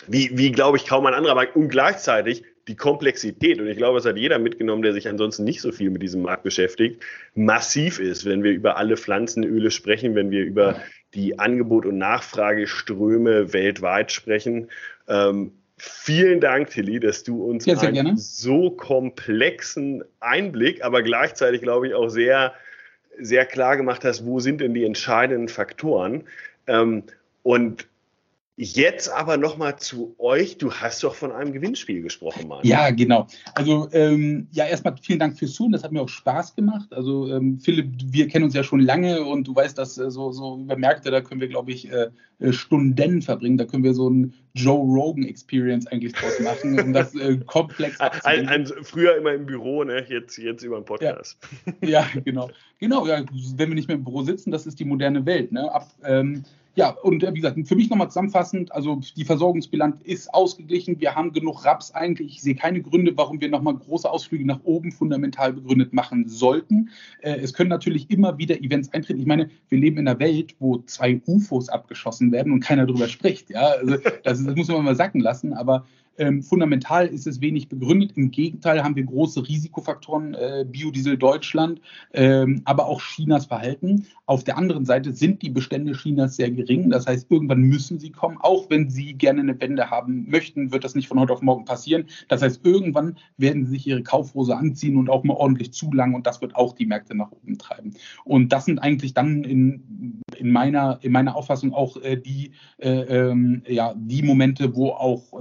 Wie, wie glaube ich, kaum ein anderer Markt. Und gleichzeitig die Komplexität, und ich glaube, das hat jeder mitgenommen, der sich ansonsten nicht so viel mit diesem Markt beschäftigt, massiv ist, wenn wir über alle Pflanzenöle sprechen, wenn wir über die Angebot- und Nachfrageströme weltweit sprechen. Ähm, vielen Dank, Tilly, dass du uns Ja, einen so komplexen Einblick, aber gleichzeitig, glaube ich, auch sehr, sehr klar gemacht hast, wo sind denn die entscheidenden Faktoren. Ähm, und jetzt aber nochmal zu euch. Du hast doch von einem Gewinnspiel gesprochen, Mann. Ja, genau. Also ähm, ja, erstmal vielen Dank fürs Zuhören. Das hat mir auch Spaß gemacht. Also ähm, Philipp, wir kennen uns ja schon lange und du weißt, dass äh, so, so über Märkte, da können wir, glaube ich, äh, äh, Stunden verbringen. Da können wir so ein Joe Rogan Experience eigentlich draus machen, um das äh, komplex Ein, ein, früher immer im Büro, ne? jetzt, jetzt über den Podcast. Ja, genau. Genau, ja, wenn wir nicht mehr im Büro sitzen, das ist die moderne Welt. Ne? Ab, ähm, ja, und äh, wie gesagt, für mich nochmal zusammenfassend, also die Versorgungsbilanz ist ausgeglichen. Wir haben genug Raps eigentlich. Ich sehe keine Gründe, warum wir nochmal große Ausflüge nach oben fundamental begründet machen sollten. Äh, es können natürlich immer wieder Events eintreten. Ich meine, wir leben in einer Welt, wo zwei UFOs abgeschossen werden und keiner darüber spricht. Ja, also das, das muss man mal sacken lassen. Aber ähm, fundamental ist es wenig begründet. Im Gegenteil haben wir große Risikofaktoren, äh, Biodiesel Deutschland, ähm, aber auch Chinas Verhalten. Auf der anderen Seite sind die Bestände Chinas sehr gering. Das heißt, irgendwann müssen sie kommen. Auch wenn sie gerne eine Wende haben möchten, wird das nicht von heute auf morgen passieren. Das heißt, irgendwann werden sie sich ihre Kaufhose anziehen und auch mal ordentlich zulangen und das wird auch die Märkte nach oben treiben. Und das sind eigentlich dann in, in, meiner, in meiner Auffassung auch äh, die, äh, ähm, ja, die Momente, wo auch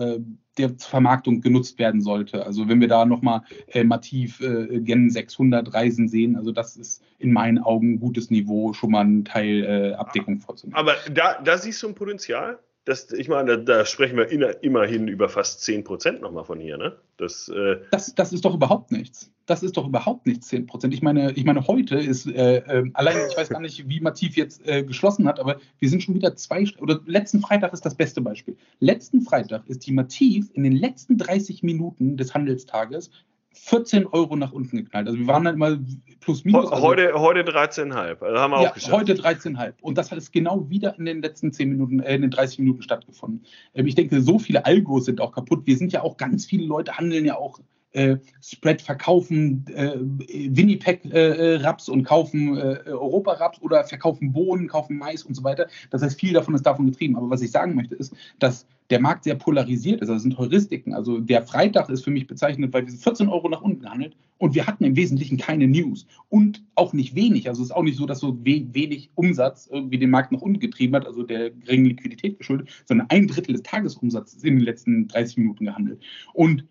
der Vermarktung genutzt werden sollte. Also wenn wir da nochmal äh, Mativ äh, Gen 600 Reisen sehen, also das ist in meinen Augen ein gutes Niveau, schon mal ein Teil äh, Abdeckung vorzunehmen. Aber da, da siehst du ein Potenzial? Das, ich meine, da, da sprechen wir in, immerhin über fast 10 Prozent nochmal von hier, ne? Das, äh das, das ist doch überhaupt nichts. Das ist doch überhaupt nicht 10 Prozent. Ich meine, ich meine, heute ist, äh, äh, allein, ich weiß gar nicht, wie Mativ jetzt äh, geschlossen hat, aber wir sind schon wieder zwei, oder letzten Freitag ist das beste Beispiel. Letzten Freitag ist die Mativ in den letzten 30 Minuten des Handelstages 14 Euro nach unten geknallt. Also wir waren dann mal plus minus. Also heute, heute 13,5. Also haben wir ja, auch geschafft. Heute 13,5. Und das hat es genau wieder in den letzten 10 Minuten, äh, in den 30 Minuten stattgefunden. Ähm, ich denke, so viele Algos sind auch kaputt. Wir sind ja auch, ganz viele Leute handeln ja auch äh, Spread verkaufen äh, Winnipeg-Raps äh, und kaufen äh, Europa-Raps oder verkaufen Bohnen, kaufen Mais und so weiter. Das heißt, viel davon ist davon getrieben. Aber was ich sagen möchte, ist, dass der Markt sehr polarisiert ist. Also sind Heuristiken. Also der Freitag ist für mich bezeichnet, weil wir sind 14 Euro nach unten gehandelt und wir hatten im Wesentlichen keine News und auch nicht wenig. Also es ist auch nicht so, dass so we wenig Umsatz irgendwie den Markt nach unten getrieben hat, also der geringen Liquidität geschuldet, sondern ein Drittel des Tagesumsatzes in den letzten 30 Minuten gehandelt. Und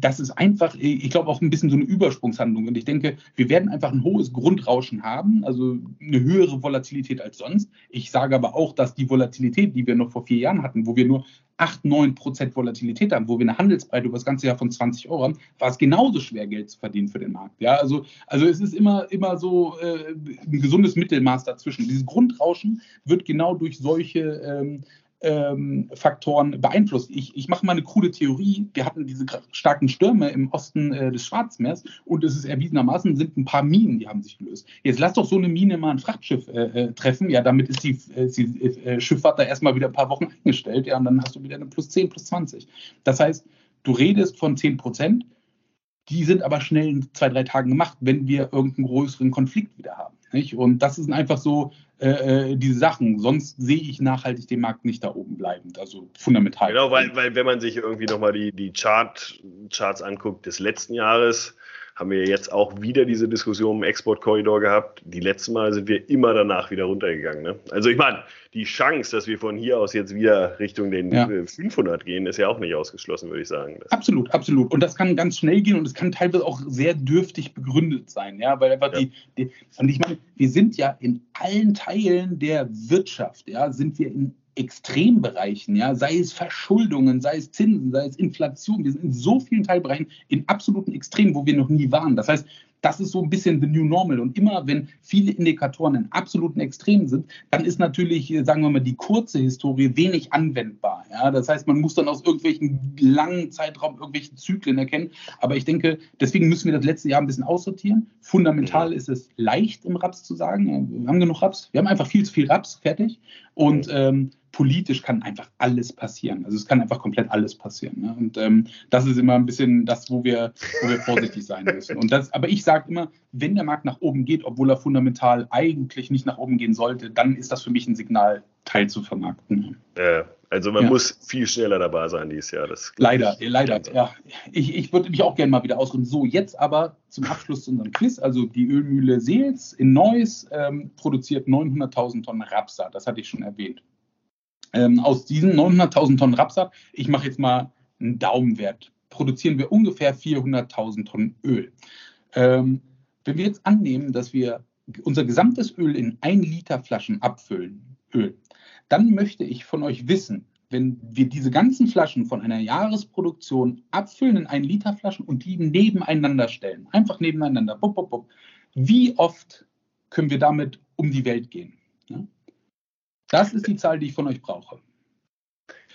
das ist einfach, ich glaube, auch ein bisschen so eine Übersprungshandlung. Und ich denke, wir werden einfach ein hohes Grundrauschen haben, also eine höhere Volatilität als sonst. Ich sage aber auch, dass die Volatilität, die wir noch vor vier Jahren hatten, wo wir nur 8, 9 Prozent Volatilität haben, wo wir eine Handelsbreite über das ganze Jahr von 20 Euro haben, war es genauso schwer, Geld zu verdienen für den Markt. Ja, also, also es ist immer, immer so äh, ein gesundes Mittelmaß dazwischen. Dieses Grundrauschen wird genau durch solche ähm, ähm, Faktoren beeinflusst. Ich, ich mache mal eine krude Theorie. Wir hatten diese starken Stürme im Osten äh, des Schwarzmeers und es ist erwiesenermaßen sind ein paar Minen, die haben sich gelöst. Jetzt lass doch so eine Mine mal ein Frachtschiff äh, äh treffen. Ja, damit ist die, äh, die äh, Schifffahrt da erstmal wieder ein paar Wochen eingestellt. Ja, und dann hast du wieder eine plus 10, plus 20. Das heißt, du redest von 10 Prozent. Die sind aber schnell in zwei, drei Tagen gemacht, wenn wir irgendeinen größeren Konflikt wieder haben. Nicht? Und das sind einfach so äh, äh, diese Sachen. Sonst sehe ich nachhaltig den Markt nicht da oben bleibend, also fundamental. Genau, weil, weil wenn man sich irgendwie nochmal die, die Chart, Charts anguckt des letzten Jahres, haben wir jetzt auch wieder diese Diskussion im Exportkorridor gehabt. Die letzten Mal sind wir immer danach wieder runtergegangen. Ne? Also ich meine, die Chance, dass wir von hier aus jetzt wieder Richtung den ja. 500 gehen, ist ja auch nicht ausgeschlossen, würde ich sagen. Das absolut, absolut. Und das kann ganz schnell gehen und es kann teilweise auch sehr dürftig begründet sein, ja, weil einfach ja. die, die, und ich meine, wir sind ja in allen Teilen der Wirtschaft, ja, sind wir in Extrembereichen, ja, sei es Verschuldungen, sei es Zinsen, sei es Inflation. Wir sind in so vielen Teilbereichen in absoluten Extremen, wo wir noch nie waren. Das heißt, das ist so ein bisschen the new normal. Und immer, wenn viele Indikatoren in absoluten Extremen sind, dann ist natürlich, sagen wir mal, die kurze Historie wenig anwendbar. Ja? Das heißt, man muss dann aus irgendwelchen langen Zeitraum irgendwelche Zyklen erkennen. Aber ich denke, deswegen müssen wir das letzte Jahr ein bisschen aussortieren. Fundamental ist es leicht im Raps zu sagen, wir haben genug Raps, wir haben einfach viel zu viel Raps, fertig. Und ähm, politisch kann einfach alles passieren. Also es kann einfach komplett alles passieren. Ne? Und ähm, das ist immer ein bisschen das, wo wir, wo wir vorsichtig sein müssen. Und das, aber ich sage immer, wenn der Markt nach oben geht, obwohl er fundamental eigentlich nicht nach oben gehen sollte, dann ist das für mich ein Signal, Teil zu vermarkten. Äh, also man ja. muss viel schneller dabei sein dieses Jahr. Das leider, leider, ja. Ich, ich würde mich auch gerne mal wieder ausruhen. So, jetzt aber zum Abschluss zu unserem Quiz. Also die Ölmühle Seels in Neuss ähm, produziert 900.000 Tonnen Rapsa. Das hatte ich schon erwähnt ähm, aus diesen 900.000 Tonnen Rapsat, ich mache jetzt mal einen Daumenwert, produzieren wir ungefähr 400.000 Tonnen Öl. Ähm, wenn wir jetzt annehmen, dass wir unser gesamtes Öl in 1 Liter Flaschen abfüllen, Öl, dann möchte ich von euch wissen, wenn wir diese ganzen Flaschen von einer Jahresproduktion abfüllen in 1 Liter Flaschen und die nebeneinander stellen, einfach nebeneinander, bup, bup, bup, wie oft können wir damit um die Welt gehen? Ja? Das ist die Zahl, die ich von euch brauche.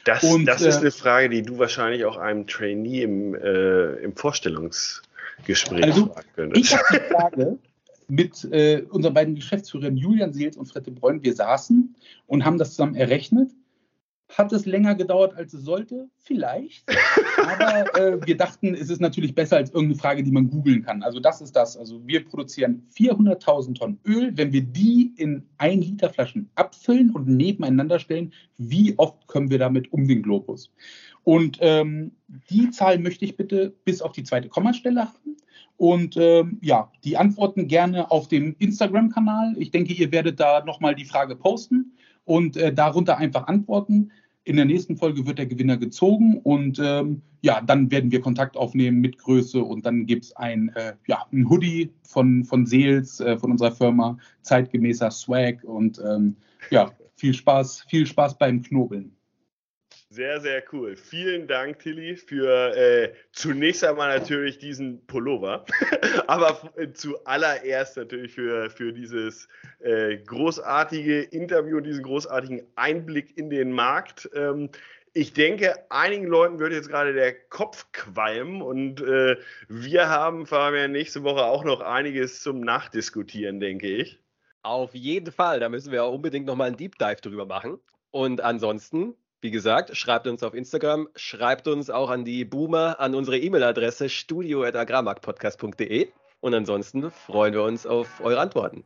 Das, und, das ist äh, eine Frage, die du wahrscheinlich auch einem Trainee im, äh, im Vorstellungsgespräch also, fragen könntest. Ich habe die Frage mit äh, unseren beiden Geschäftsführern Julian Seels und Fred de Bruyne. Wir saßen und haben das zusammen errechnet hat es länger gedauert, als es sollte? Vielleicht. Aber äh, wir dachten, es ist natürlich besser als irgendeine Frage, die man googeln kann. Also das ist das. Also wir produzieren 400.000 Tonnen Öl. Wenn wir die in 1 Liter Flaschen abfüllen und nebeneinander stellen, wie oft kommen wir damit um den Globus? Und ähm, die Zahl möchte ich bitte bis auf die zweite Kommastelle haben. Und ähm, ja, die Antworten gerne auf dem Instagram-Kanal. Ich denke, ihr werdet da nochmal die Frage posten und äh, darunter einfach antworten. In der nächsten Folge wird der Gewinner gezogen und ähm, ja, dann werden wir Kontakt aufnehmen mit Größe und dann gibt es ein, äh, ja, ein Hoodie von, von Seels, äh, von unserer Firma, zeitgemäßer Swag und ähm, ja, viel Spaß, viel Spaß beim Knobeln. Sehr, sehr cool. Vielen Dank, Tilly, für äh, zunächst einmal natürlich diesen Pullover, aber zuallererst natürlich für, für dieses äh, großartige Interview, diesen großartigen Einblick in den Markt. Ähm, ich denke, einigen Leuten wird jetzt gerade der Kopf qualmen und äh, wir haben, Fabian, nächste Woche auch noch einiges zum Nachdiskutieren, denke ich. Auf jeden Fall, da müssen wir unbedingt nochmal einen Deep Dive drüber machen. Und ansonsten wie gesagt, schreibt uns auf Instagram, schreibt uns auch an die Boomer an unsere E-Mail-Adresse studio.agrarmarktpodcast.de und ansonsten freuen wir uns auf eure Antworten.